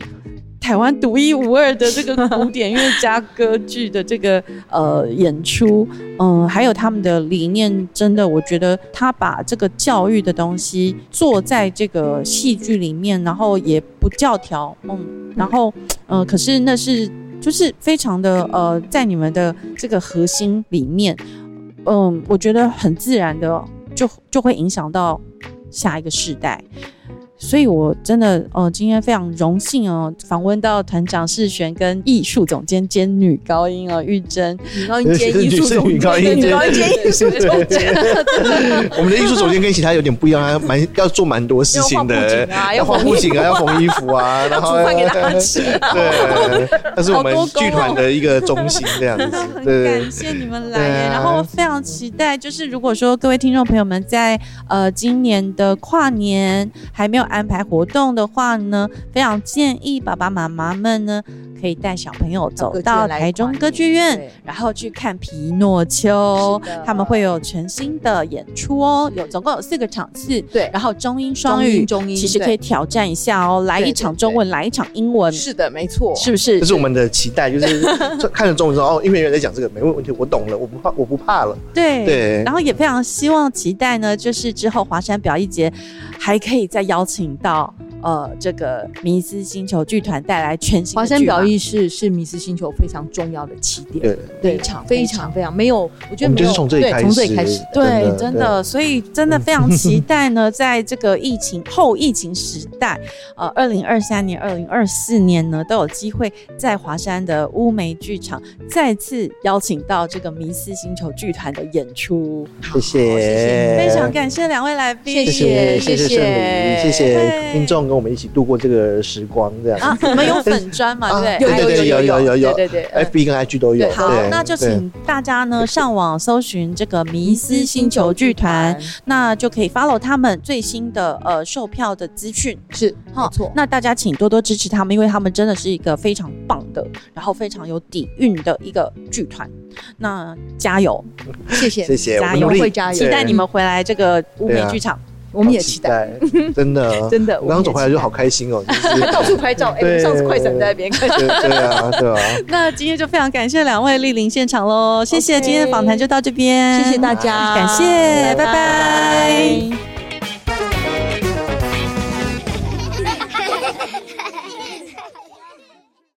台湾独一无二的这个古典乐加歌剧的这个呃演出，嗯，还有他们的理念，真的，我觉得他把这个教育的东西做在这个戏剧里面，然后也不教条，嗯，然后，呃，可是那是就是非常的呃，在你们的这个核心里面，嗯，我觉得很自然的就就会影响到下一个世代。所以，我真的呃，今天非常荣幸哦，访问到团长世璇跟艺术总监兼女高音哦，玉珍。女高音兼艺术总女高音监，兼女高音兼艺术总监，我们的艺术总监跟其他有点不一样，他蛮要做蛮多事情的，要画布景啊要缝衣服啊，[laughs] 然后煮饭给大家吃对，那是我们剧团的一个中心这样子。[laughs] 对。感。谢你们来耶，啊。然后非常期待，就是如果说各位听众朋友们在呃今年的跨年还没有安排活动的话呢，非常建议爸爸妈妈们呢可以带小朋友走到台中歌剧院，然后去看皮诺丘，他们会有全新的演出哦，有总共有四个场次，对。然后中英双语，中英其实可以挑战一下哦，来一场中文，来一场英文，是的，没错，是不是？这是我们的期待，就是 [laughs] 看着中文说哦，音乐人在讲这个没问题，我懂了，我不怕，我不怕了。对对。然后也非常希望期待呢，就是之后华山表艺节还可以再邀请请到呃这个迷思星球剧团带来全新的华山表意是是迷思星球非常重要的起点，对，对非常非非常。常非常没有，我觉得没有就是从这里开始，对从这里开始，对，真真的，所以真的非常期待呢，在这个疫情后疫情时代，呃，二零二三年、二零二四年呢，都有机会在华山的乌梅剧场再次邀请到这个迷思星球剧团的演出。谢谢，非常感谢两位来宾，谢谢谢谢。谢谢听众跟我们一起度过这个时光，这样。啊！你们有粉砖嘛？[laughs] 对不对？对对对，有有有有对对 FB 跟 IG 都有。好，那就对请大家呢上网搜寻这个迷思星球剧团，那就可以 follow 他们最新的呃售票的资讯。是没错，那大家请多多支持他们，因为他们真的是一个非常棒的，然后非常有底蕴的一个剧团。那加油，谢谢谢谢，加油会加油期待你们回来这个乌梅剧场。我们也期待，真的。[laughs] 真的我刚刚走回来就好开心哦，就是到处拍照，上次快闪在那边看，对对啊对啊，[laughs] 那今天就非常感谢两位莅临现场喽，谢谢今天的访谈就到这边，谢谢大家，感谢，拜拜